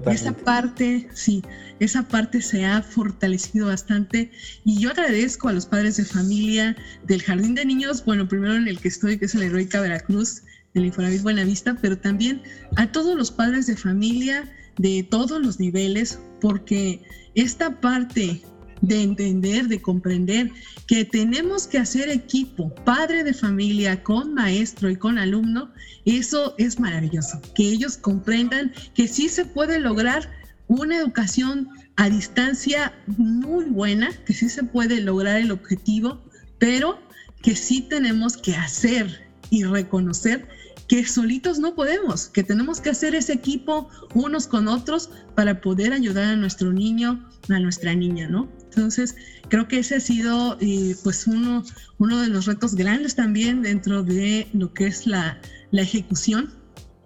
Esa parte, sí, esa parte se ha fortalecido bastante. Y yo agradezco a los padres de familia del Jardín de Niños, bueno, primero en el que estoy, que es el Heroica Veracruz, del Infonavit Buenavista, pero también a todos los padres de familia de todos los niveles, porque esta parte de entender, de comprender que tenemos que hacer equipo, padre de familia con maestro y con alumno, eso es maravilloso, que ellos comprendan que sí se puede lograr una educación a distancia muy buena, que sí se puede lograr el objetivo, pero que sí tenemos que hacer y reconocer que solitos no podemos, que tenemos que hacer ese equipo unos con otros para poder ayudar a nuestro niño, a nuestra niña, ¿no? Entonces, creo que ese ha sido eh, pues uno, uno de los retos grandes también dentro de lo que es la, la ejecución,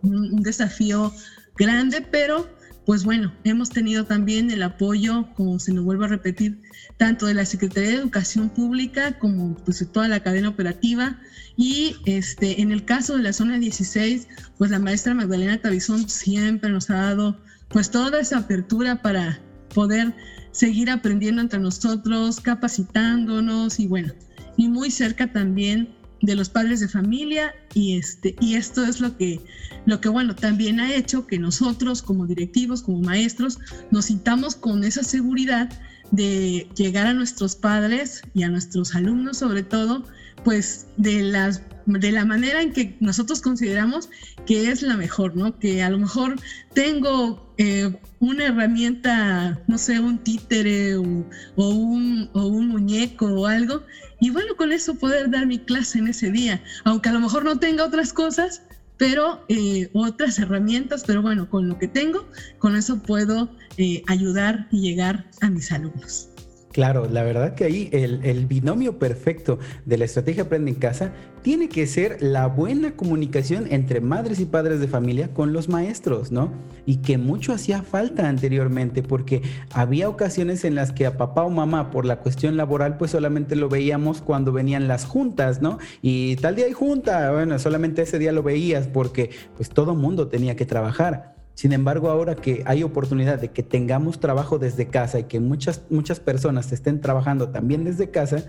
un, un, desafío grande, pero pues bueno, hemos tenido también el apoyo, como se nos vuelve a repetir, tanto de la Secretaría de Educación Pública como pues, de toda la cadena operativa. Y este, en el caso de la zona 16, pues la maestra Magdalena Tabizón siempre nos ha dado pues toda esa apertura para poder seguir aprendiendo entre nosotros, capacitándonos y bueno, y muy cerca también de los padres de familia y este y esto es lo que lo que bueno también ha hecho que nosotros como directivos como maestros nos sintamos con esa seguridad de llegar a nuestros padres y a nuestros alumnos sobre todo, pues de las de la manera en que nosotros consideramos que es la mejor, ¿no? Que a lo mejor tengo eh, una herramienta, no sé, un títere o, un, o un muñeco o algo, y bueno, con eso poder dar mi clase en ese día, aunque a lo mejor no tenga otras cosas, pero eh, otras herramientas, pero bueno, con lo que tengo, con eso puedo eh, ayudar y llegar a mis alumnos. Claro, la verdad que ahí el, binomio perfecto de la estrategia Aprende en Casa tiene que ser la buena comunicación entre madres y padres de familia con los maestros, ¿no? Y que mucho hacía falta anteriormente porque había ocasiones en las que a papá o mamá por la cuestión laboral pues solamente lo veíamos cuando venían las juntas, ¿no? Y tal día hay junta, bueno, solamente ese día lo veías porque pues todo mundo tenía que trabajar. Sin embargo, ahora que hay oportunidad de que tengamos trabajo desde casa y que muchas, muchas personas estén trabajando también desde casa,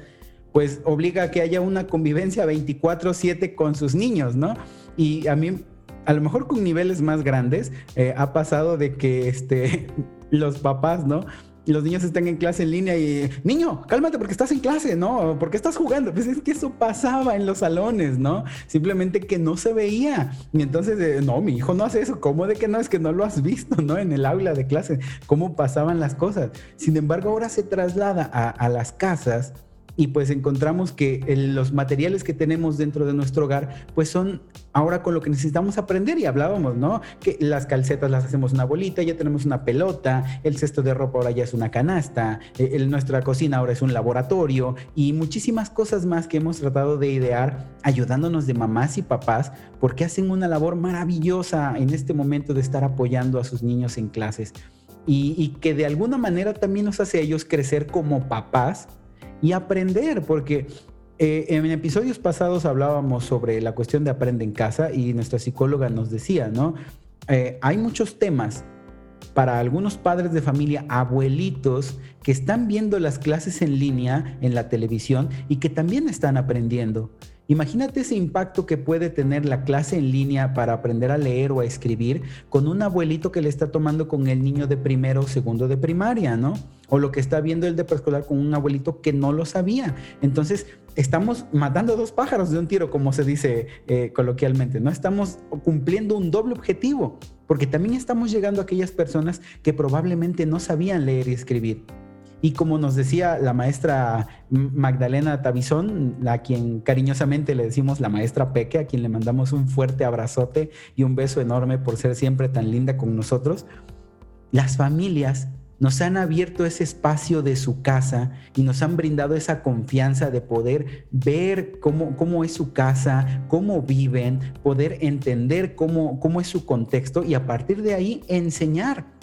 pues obliga a que haya una convivencia 24/7 con sus niños, ¿no? Y a mí, a lo mejor con niveles más grandes, eh, ha pasado de que este, los papás, ¿no? Y los niños están en clase en línea y, niño, cálmate porque estás en clase, ¿no? Porque estás jugando. Pues es que eso pasaba en los salones, ¿no? Simplemente que no se veía. Y entonces, eh, no, mi hijo no hace eso. ¿Cómo de que no? Es que no lo has visto, ¿no? En el aula de clase, cómo pasaban las cosas. Sin embargo, ahora se traslada a, a las casas y pues encontramos que los materiales que tenemos dentro de nuestro hogar pues son ahora con lo que necesitamos aprender y hablábamos, ¿no? Que las calcetas las hacemos una bolita, ya tenemos una pelota, el cesto de ropa ahora ya es una canasta, eh, nuestra cocina ahora es un laboratorio y muchísimas cosas más que hemos tratado de idear ayudándonos de mamás y papás porque hacen una labor maravillosa en este momento de estar apoyando a sus niños en clases. Y, y que de alguna manera también nos hace a ellos crecer como papás y aprender, porque eh, en episodios pasados hablábamos sobre la cuestión de aprende en casa y nuestra psicóloga nos decía, ¿no? Eh, hay muchos temas para algunos padres de familia, abuelitos, que están viendo las clases en línea en la televisión y que también están aprendiendo. Imagínate ese impacto que puede tener la clase en línea para aprender a leer o a escribir con un abuelito que le está tomando con el niño de primero o segundo de primaria, ¿no? O lo que está viendo el de preescolar con un abuelito que no lo sabía. Entonces, estamos matando dos pájaros de un tiro, como se dice eh, coloquialmente, ¿no? Estamos cumpliendo un doble objetivo, porque también estamos llegando a aquellas personas que probablemente no sabían leer y escribir. Y como nos decía la maestra Magdalena Tabizón, a quien cariñosamente le decimos la maestra Peque, a quien le mandamos un fuerte abrazote y un beso enorme por ser siempre tan linda con nosotros, las familias nos han abierto ese espacio de su casa y nos han brindado esa confianza de poder ver cómo, cómo es su casa, cómo viven, poder entender cómo, cómo es su contexto y a partir de ahí enseñar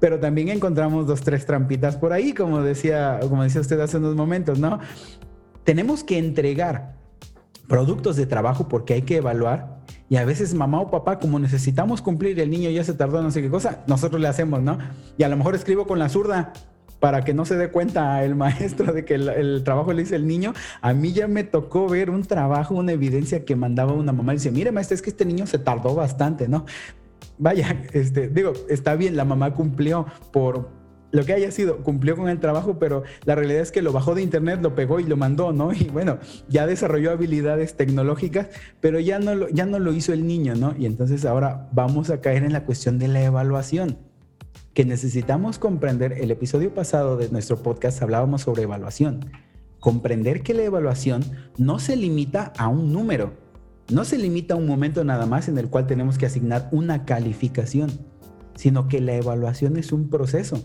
pero también encontramos dos, tres trampitas por ahí, como decía, como decía usted hace unos momentos, ¿no? Tenemos que entregar productos de trabajo porque hay que evaluar y a veces mamá o papá, como necesitamos cumplir, el niño ya se tardó no sé qué cosa, nosotros le hacemos, ¿no? Y a lo mejor escribo con la zurda para que no se dé cuenta el maestro de que el, trabajo le hice el niño. A mí ya me tocó ver un trabajo, una evidencia que mandaba una mamá y dice, mire maestro, es que este niño se tardó bastante, ¿no? Vaya, este, digo, está bien, la mamá cumplió por lo que haya sido, cumplió con el trabajo, pero la realidad es que lo bajó de internet, lo pegó y lo mandó, ¿no? Y bueno, ya desarrolló habilidades tecnológicas, pero ya no ya no lo hizo el niño, ¿no? Y entonces ahora vamos a caer en la cuestión de la evaluación, que necesitamos comprender. El episodio pasado de nuestro podcast hablábamos sobre evaluación. Comprender que la evaluación no se limita a un número, no se limita a un momento nada más en el cual tenemos que asignar una calificación, sino que la evaluación es un proceso.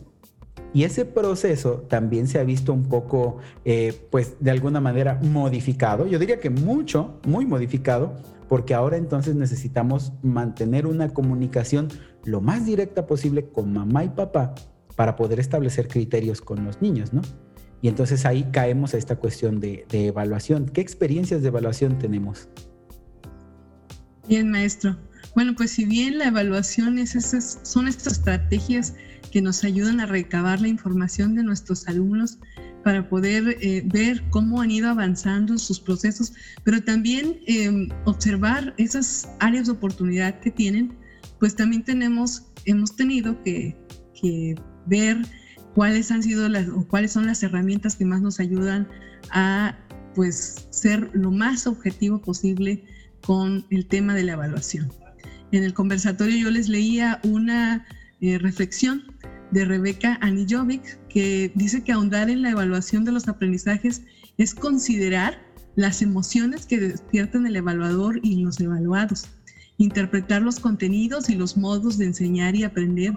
Y ese proceso también se ha visto un poco, eh, pues de alguna manera modificado. Yo diría que mucho, muy modificado, porque ahora entonces necesitamos mantener una comunicación lo más directa posible con mamá y papá para poder establecer criterios con los niños, ¿no? Y entonces ahí caemos a esta cuestión de evaluación. ¿Qué experiencias de evaluación tenemos? Bien, maestro. Bueno, pues si bien la evaluación es esas, son estas estrategias que nos ayudan a recabar la información de nuestros alumnos para poder eh, ver cómo han ido avanzando sus procesos, pero también em, observar esas áreas de oportunidad que tienen, pues también tenemos, hemos tenido que, que ver cuáles han sido las o cuáles son las herramientas que más nos ayudan a pues ser lo más objetivo posible con el tema de la evaluación. En el conversatorio yo les leía una eh, reflexión de Rebeca Anijovic que dice que ahondar en la evaluación de los aprendizajes es considerar las emociones que despiertan el evaluador y los evaluados, interpretar los contenidos y los modos de enseñar y aprender,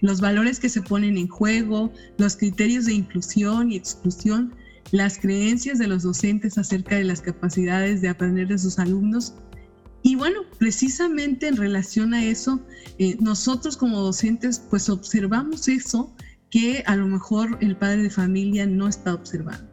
los valores que se ponen en juego, los criterios de inclusión y exclusión, las creencias de los docentes acerca de las capacidades de aprender de sus alumnos. Y bueno, precisamente en relación a eso, eh, nosotros como docentes pues observamos eso que a lo mejor el padre de familia no está observando.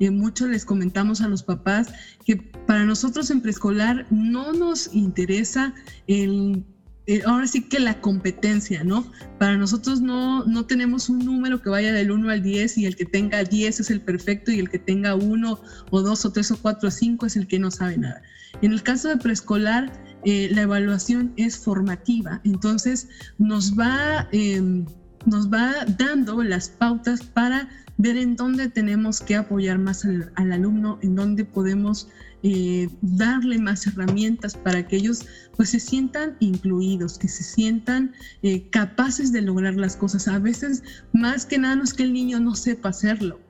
Eh, mucho les comentamos a los papás que para nosotros en preescolar no nos interesa el eh, ahora sí que la competencia, ¿no? Para nosotros no, no tenemos un número que vaya del 1 al 10 y el que tenga 10 es el perfecto y el que tenga 1 o 2 o 3 o 4 o 5 es el que no sabe nada. En el caso de preescolar, eh, la evaluación es formativa, entonces nos va, em, nos va dando las pautas para ver en dónde tenemos que apoyar más al, al alumno, en dónde podemos eh, darle más herramientas para que ellos pues se sientan incluidos, que se sientan eh, capaces de lograr las cosas. A veces más que nada no es que el niño no sepa hacerlo,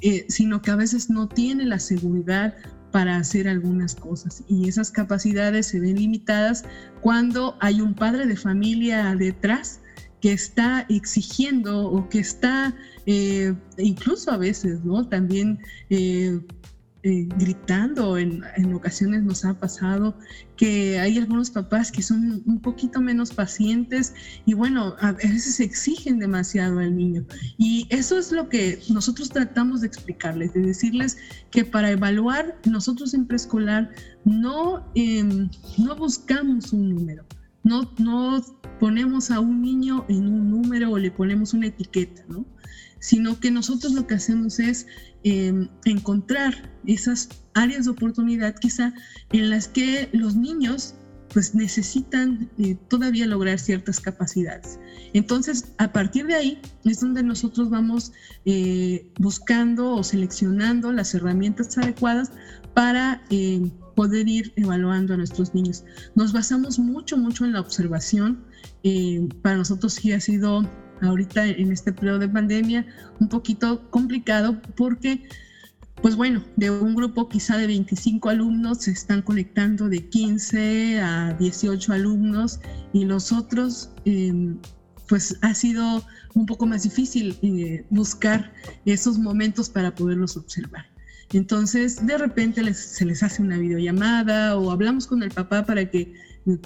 eh, sino que a veces no tiene la seguridad para hacer algunas cosas y esas capacidades se ven limitadas cuando hay un padre de familia detrás que está exigiendo o que está incluso a veces, ¿no? También eh, gritando, en, en, ocasiones nos ha pasado que hay algunos papás que son un poquito menos pacientes y bueno, a veces exigen demasiado al niño. Y eso es lo que nosotros tratamos de explicarles, de decirles que para evaluar nosotros en preescolar no, em, no buscamos un número, no, no ponemos a un niño en un número o le ponemos una etiqueta, ¿no? sino que nosotros lo que hacemos es em, encontrar esas áreas de oportunidad quizá en las que los niños pues necesitan eh, todavía lograr ciertas capacidades. Entonces, a partir de ahí es donde nosotros vamos eh, buscando o seleccionando las herramientas adecuadas para eh, poder ir evaluando a nuestros niños. Nos basamos mucho, mucho en la observación. para nosotros sí ha sido ahorita en este periodo de pandemia un poquito complicado porque, pues bueno, de un grupo quizá de 25 alumnos se están conectando de 15 a 18 alumnos y los otros, em, pues ha sido un poco más difícil eh, buscar esos momentos para poderlos observar. Entonces, de repente se les hace una videollamada o hablamos con el papá para que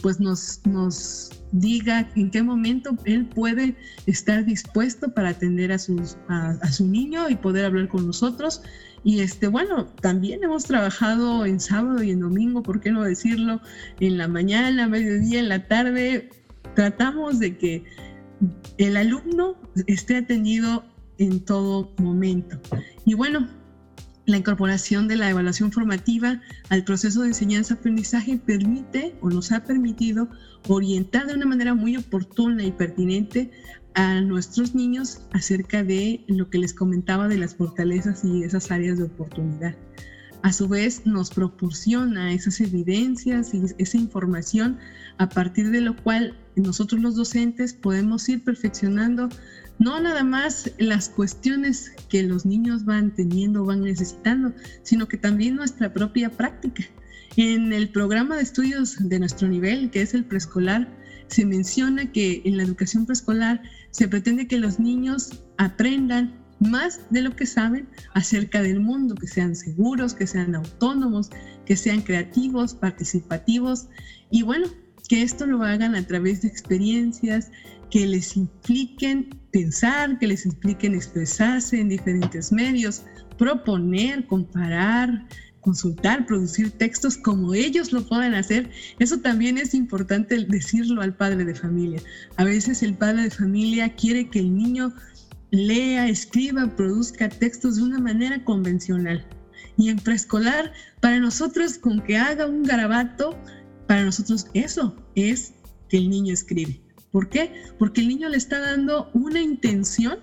pues nos, nos diga en qué momento él puede estar dispuesto para atender a, sus, a, su niño y poder hablar con nosotros. Y este, bueno, también hemos trabajado en sábado y en domingo, ¿por qué no decirlo? En la mañana, mediodía, en la tarde. Tratamos de que el alumno esté atendido en todo momento. Y bueno, la incorporación de la evaluación formativa al proceso de enseñanza-aprendizaje permite o nos ha permitido orientar de una manera muy oportuna y pertinente a nuestros niños acerca de lo que les comentaba de las fortalezas y esas áreas de oportunidad. A su vez nos proporciona esas evidencias y esa información a partir de lo cual nosotros los docentes podemos ir perfeccionando no nada más las cuestiones que los niños van teniendo, van necesitando, sino que también nuestra propia práctica. En el programa de estudios de nuestro nivel, que es el preescolar, se menciona que en la educación preescolar se pretende que los niños aprendan más de lo que saben acerca del mundo, que sean seguros, que sean autónomos, que sean creativos, participativos y bueno, que esto lo hagan a través de experiencias que les impliquen pensar, que les impliquen expresarse en diferentes medios, proponer, comparar, consultar, producir textos como ellos lo puedan hacer. Eso también es importante decirlo al padre de familia. A veces el padre de familia quiere que el niño lea, escriba, produzca textos de una manera convencional. Y en preescolar, para nosotros, con que haga un garabato, para nosotros eso es que el niño escribe. ¿Por qué? Porque el niño le está dando una intención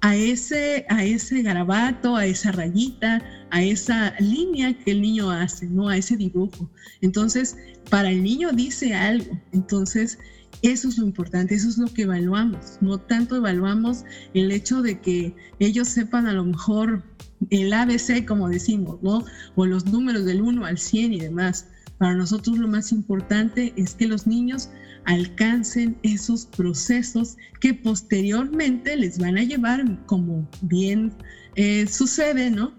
a ese, a ese garabato, a esa rayita, a esa línea que el niño hace, ¿no? A ese dibujo. Entonces, para el niño dice algo. Entonces, eso es lo importante, eso es lo que evaluamos. No tanto evaluamos el hecho de que ellos sepan a lo mejor el ABC, como decimos, ¿no? O los números del 1 al 100 y demás. Para nosotros lo más importante es que los niños alcancen esos procesos que posteriormente les van a llevar, como bien eh, sucede, ¿no?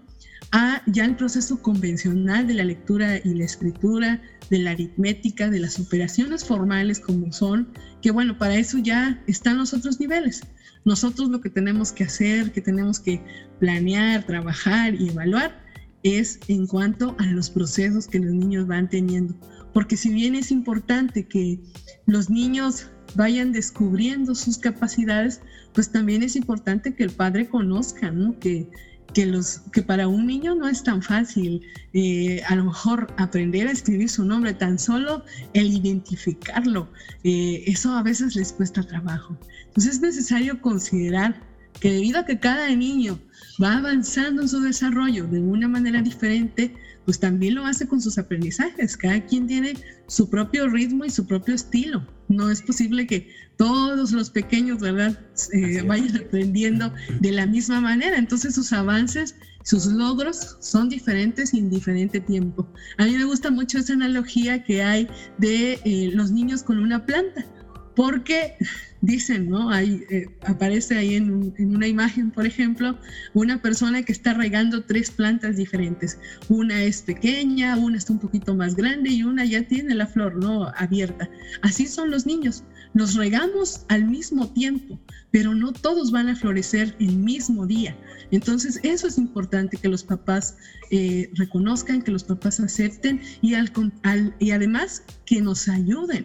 A ya el proceso convencional de la lectura y la escritura, de la aritmética, de las operaciones formales como son, que bueno, para eso ya están los otros niveles. Nosotros lo que tenemos que hacer, que tenemos que planear, trabajar y evaluar es en cuanto a los procesos que los niños van teniendo. Porque si bien es importante que los niños vayan descubriendo sus capacidades, pues también es importante que el padre conozca, ¿no? Que, que, los, que para un niño no es tan fácil eh, a lo mejor aprender a escribir su nombre, tan solo el identificarlo, eh, eso a veces les cuesta trabajo. Entonces es necesario considerar que debido a que cada niño va avanzando en su desarrollo de una manera diferente, pues también lo hace con sus aprendizajes. Cada quien tiene su propio ritmo y su propio estilo. No es posible que todos los pequeños, ¿verdad?, eh, vayan aprendiendo de la misma manera. Entonces sus avances, sus logros son diferentes en diferente tiempo. A mí me gusta mucho esa analogía que hay de eh, los niños con una planta, porque dicen, ¿no? Hay, eh, aparece ahí en, una imagen, por ejemplo, una persona que está regando tres plantas diferentes. Una es pequeña, una está un poquito más grande y una ya tiene la flor, ¿no? Abierta. Así son los niños. Los regamos al mismo tiempo, pero no todos van a florecer el mismo día. Entonces, eso es importante que los papás eh, reconozcan, que los papás acepten y, además que nos ayuden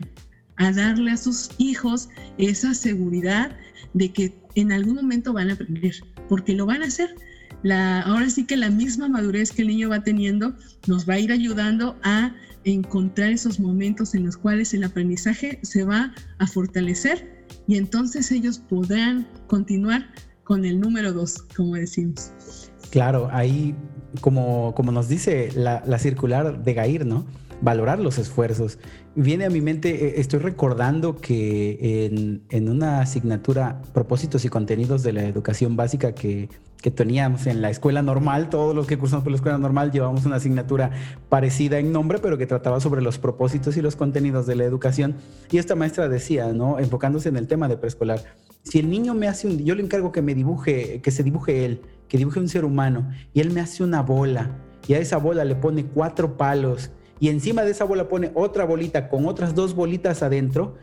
a darle a sus hijos esa seguridad de que en algún momento van a aprender, porque lo van a hacer. La, ahora sí que la misma madurez que el niño va teniendo nos va a ir ayudando a encontrar esos momentos en los cuales el aprendizaje se va a fortalecer y entonces ellos podrán continuar con el número dos, como decimos. Claro, ahí como, como nos dice la, la circular de Gair, ¿no? valorar los esfuerzos. Viene a mi mente, eh, estoy recordando que en, una asignatura, propósitos y contenidos de la educación básica que, teníamos en la escuela normal, todos los que cursamos por la escuela normal llevamos una asignatura parecida en nombre, pero que trataba sobre los propósitos y los contenidos de la educación. Y esta maestra decía, ¿no? Enfocándose en el tema de preescolar, si el niño me hace un, yo le encargo que me dibuje, que se dibuje él, que dibuje un ser humano, y él me hace una bola, y a esa bola le pone cuatro palos, y encima de esa bola pone otra bolita con otras dos bolitas adentro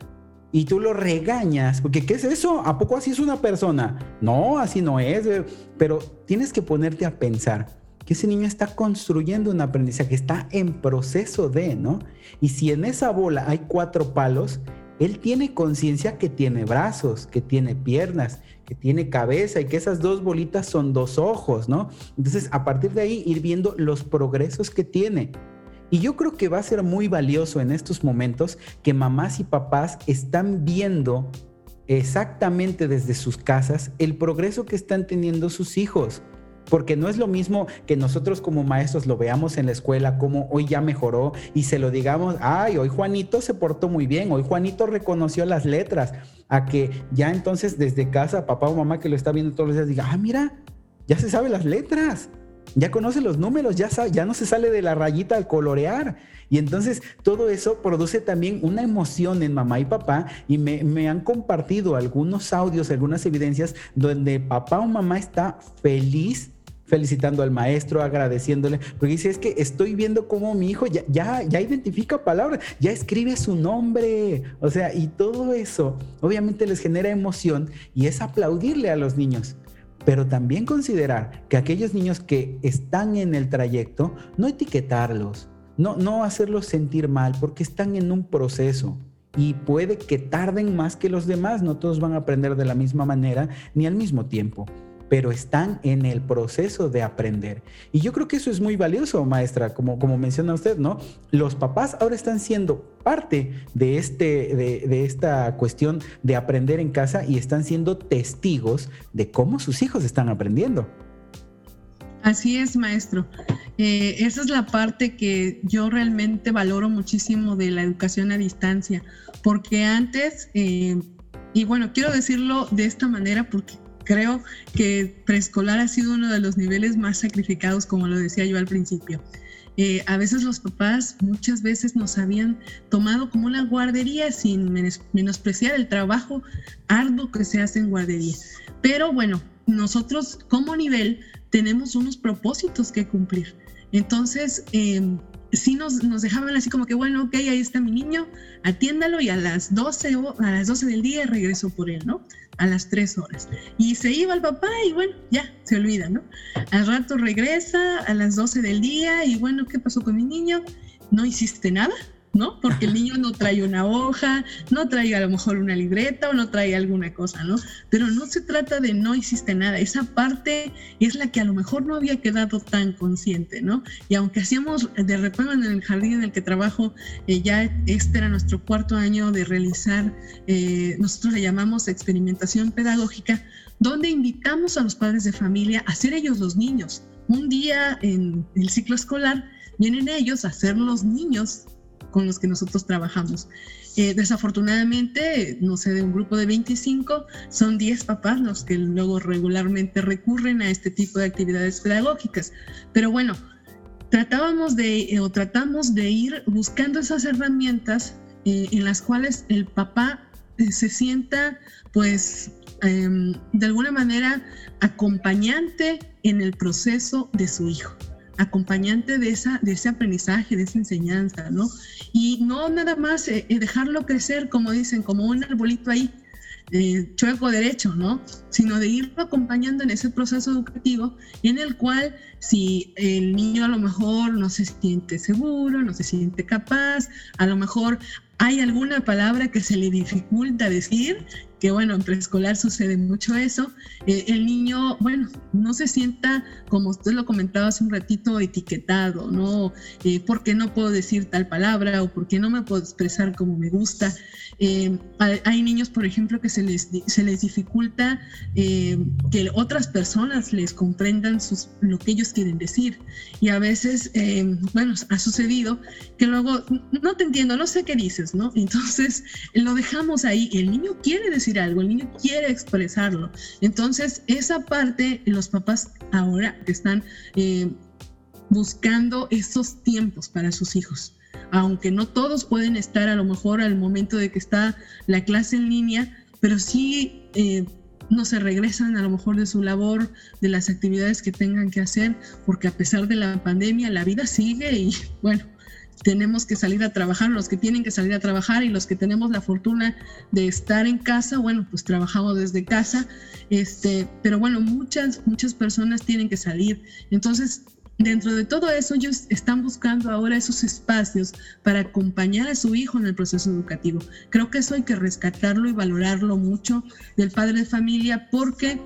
y tú lo regañas, porque ¿qué es eso? ¿A poco así es una persona? No, así no es, eh, pero tienes que ponerte a pensar que ese niño está construyendo un aprendizaje, está en proceso de, ¿no? Y si en esa bola hay cuatro palos, él tiene conciencia que tiene brazos, que tiene piernas, que tiene cabeza y que esas dos bolitas son dos ojos, ¿no? Entonces, a partir de ahí, ir viendo los progresos que tiene. Y yo creo que va a ser muy valioso en estos momentos que mamás y papás están viendo exactamente desde sus casas el progreso que están teniendo sus hijos. Porque no es lo mismo que nosotros como maestros lo veamos en la escuela como hoy ya mejoró y se lo digamos, ay, hoy Juanito se portó muy bien, hoy Juanito reconoció las letras, a que ya entonces desde casa papá o mamá que lo está viendo todos los días diga, ah, mira, ya se sabe las letras ya conoce los números, ya, ya no se sale de la rayita al colorear. Y entonces todo eso produce también una emoción en mamá y papá y me, me, han compartido algunos audios, algunas evidencias donde papá o mamá está feliz felicitando al maestro, agradeciéndole, porque dice, es que estoy viendo cómo mi hijo ya, ya, ya identifica palabras, ya escribe su nombre, o sea, y todo eso obviamente les genera emoción y es aplaudirle a los niños pero también considerar que aquellos niños que están en el trayecto, no etiquetarlos, no, no hacerlos sentir mal, porque están en un proceso y puede que tarden más que los demás, no todos van a aprender de la misma manera ni al mismo tiempo. Pero están en el proceso de aprender. Y yo creo que eso es muy valioso, maestra, como, como menciona usted, ¿no? Los papás ahora están siendo parte de, este, de, de esta cuestión de aprender en casa y están siendo testigos de cómo sus hijos están aprendiendo. Así es, maestro. Eh, esa es la parte que yo realmente valoro muchísimo de la educación a distancia, porque antes, eh, y bueno, quiero decirlo de esta manera porque creo que preescolar ha sido uno de los niveles más sacrificados, como lo decía yo al principio. Eh, a veces los papás muchas veces nos habían tomado como una guardería sin menospreciar el trabajo arduo que se hace en guardería. Pero bueno, nosotros como nivel tenemos unos propósitos que cumplir. Entonces, eh, sí nos, nos, dejaban así como que, bueno, ok, ahí está mi niño, atiéndalo y a las 12, a las 12 del día regreso por él, ¿no? A las 3 horas. Y se iba el papá y bueno, ya, se olvida, ¿no? Al rato regresa a las 12 del día y bueno, ¿qué pasó con mi niño? No hiciste nada, ¿no? Porque el niño no trae una hoja, no trae a lo mejor una libreta o no trae alguna cosa, ¿no? Pero no se trata de no hiciste nada, esa parte es la que a lo mejor no había quedado tan consciente, ¿no? Y aunque hacíamos de repente en el jardín en el que trabajo, eh, ya este era nuestro cuarto año de realizar, eh, nosotros le llamamos experimentación pedagógica, donde invitamos a los padres de familia a ser ellos los niños. Un día en el ciclo escolar vienen ellos a ser los niños con los que nosotros trabajamos. Eh, desafortunadamente, no sé, de un grupo de 25, son 10 papás los que luego regularmente recurren a este tipo de actividades pedagógicas. Pero bueno, tratábamos de, eh, o tratamos de ir buscando esas herramientas eh, en las cuales el papá se sienta, pues, em, de alguna manera acompañante en el proceso de su hijo acompañante de, esa, de ese aprendizaje, de esa enseñanza, ¿no? Y no nada más eh, eh, dejarlo crecer, como dicen, como un arbolito ahí, eh, chueco derecho, ¿no? Sino de irlo acompañando en ese proceso educativo en el cual si el niño a lo mejor no se siente seguro, no se siente capaz, a lo mejor hay alguna palabra que se le dificulta decir, que bueno, en preescolar sucede mucho eso, eh, el niño, bueno, no se sienta, como usted lo comentaba hace un ratito, etiquetado, ¿no? Eh, ¿Por qué no puedo decir tal palabra o por qué no me puedo expresar como me gusta? Eh, hay niños, por ejemplo, que se les, se les dificulta que otras personas les comprendan sus, lo que ellos quieren decir. Y a veces, bueno, ha sucedido que luego, no te entiendo, no sé qué dices, ¿no? Entonces, lo dejamos ahí, el niño quiere decir algo, el niño quiere expresarlo. Entonces, esa parte, los papás ahora están eh, buscando esos tiempos para sus hijos. Aunque no todos pueden estar a lo mejor al momento de que está la clase en línea, pero sí eh, no se regresan a lo mejor de su labor, de las actividades que tengan que hacer, porque a pesar de la pandemia, la vida sigue y bueno, tenemos que salir a trabajar, los que tienen que salir a trabajar y los que tenemos la fortuna de estar en casa, bueno, pues trabajamos desde casa, este, pero bueno, muchas, muchas personas tienen que salir. Entonces, dentro de todo eso, ellos están buscando ahora esos espacios para acompañar a su hijo en el proceso educativo. Creo que eso hay que rescatarlo y valorarlo mucho del padre de familia porque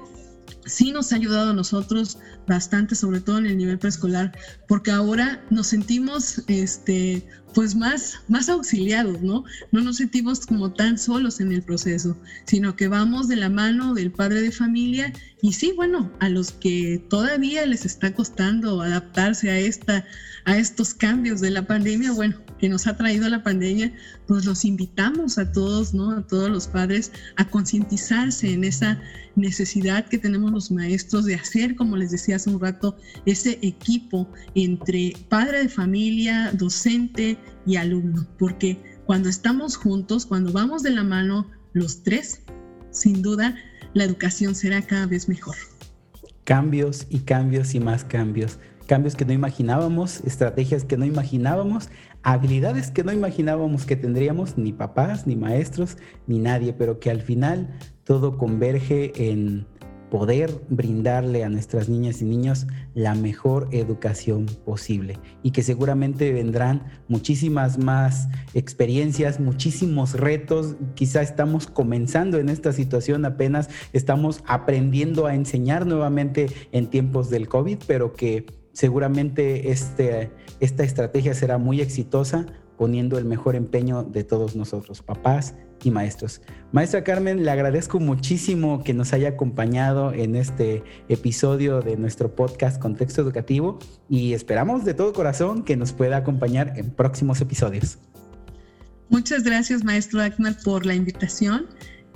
sí nos ha ayudado a nosotros bastante, sobre todo en el nivel preescolar, porque ahora nos sentimos este, pues más, más auxiliados, ¿no? No nos sentimos como tan solos en el proceso, sino que vamos de la mano del padre de familia y sí, bueno, a los que todavía les está costando adaptarse a, esta, a estos cambios de la pandemia, bueno, que nos ha traído la pandemia, pues los invitamos a todos, ¿no? A todos los padres a concientizarse en esa necesidad que tenemos los maestros de hacer, como les decía hace un rato, ese equipo entre padre de familia, docente y alumno, porque cuando estamos juntos, cuando vamos de la mano los tres, sin duda, la educación será cada vez mejor. Cambios y cambios y más cambios. Cambios que no imaginábamos, estrategias que no imaginábamos, habilidades que no imaginábamos que tendríamos, ni papás, ni maestros, ni nadie, pero que al final todo converge en poder brindarle a nuestras niñas y niños la mejor educación posible y que seguramente vendrán muchísimas más experiencias, muchísimos retos. Quizá estamos comenzando en esta situación, apenas estamos aprendiendo a enseñar nuevamente en tiempos del COVID, pero que seguramente este, esta estrategia será muy exitosa poniendo el mejor empeño de todos nosotros, papás y maestros. Maestra Carmen, le agradezco muchísimo que nos haya acompañado en este episodio de nuestro podcast Contexto Educativo y esperamos de todo corazón que nos pueda acompañar en próximos episodios. Muchas gracias, maestro Agmar, por la invitación.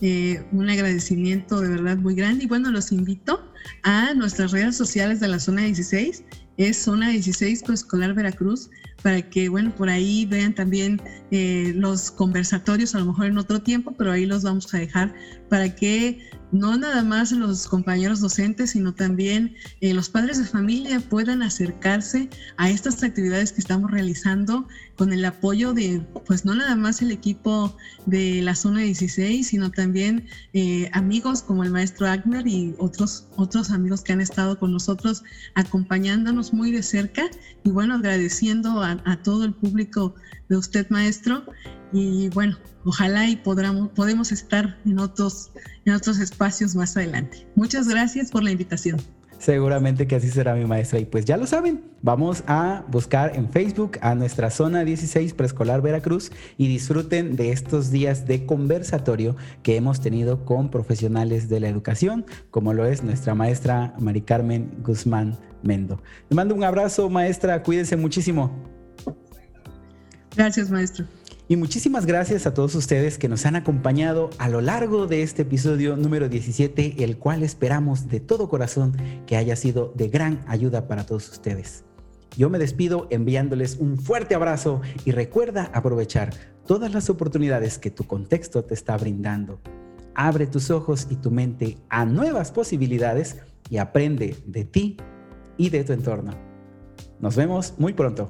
Eh, un agradecimiento de verdad muy grande y bueno, los invito a nuestras redes sociales de la zona 16 es Zona 16 Preescolar Veracruz, para que, bueno, por ahí vean también eh, los conversatorios, a lo mejor en otro tiempo, pero ahí los vamos a dejar para que no nada más los compañeros docentes, sino también eh, los padres de familia puedan acercarse a estas actividades que estamos realizando con el apoyo de, pues no nada más el equipo de la zona 16, sino también eh, amigos como el maestro Agner y otros, otros amigos que han estado con nosotros acompañándonos muy de cerca y bueno, agradeciendo a, todo el público de usted, maestro, y bueno, ojalá y podamos, estar en otros, en otros espacios más adelante. Muchas gracias por la invitación. Seguramente que así será mi maestra. Y pues ya lo saben, vamos a buscar en Facebook a nuestra zona 16 preescolar Veracruz y disfruten de estos días de conversatorio que hemos tenido con profesionales de la educación, como lo es nuestra maestra Mari Carmen Guzmán Mendo. Le mando un abrazo, maestra, cuídense muchísimo. Gracias, maestro. Y muchísimas gracias a todos ustedes que nos han acompañado a lo largo de este episodio número 17, el cual esperamos de todo corazón que haya sido de gran ayuda para todos ustedes. Yo me despido enviándoles un fuerte abrazo y recuerda aprovechar todas las oportunidades que tu contexto te está brindando. Abre tus ojos y tu mente a nuevas posibilidades y aprende de ti y de tu entorno. Nos vemos muy pronto.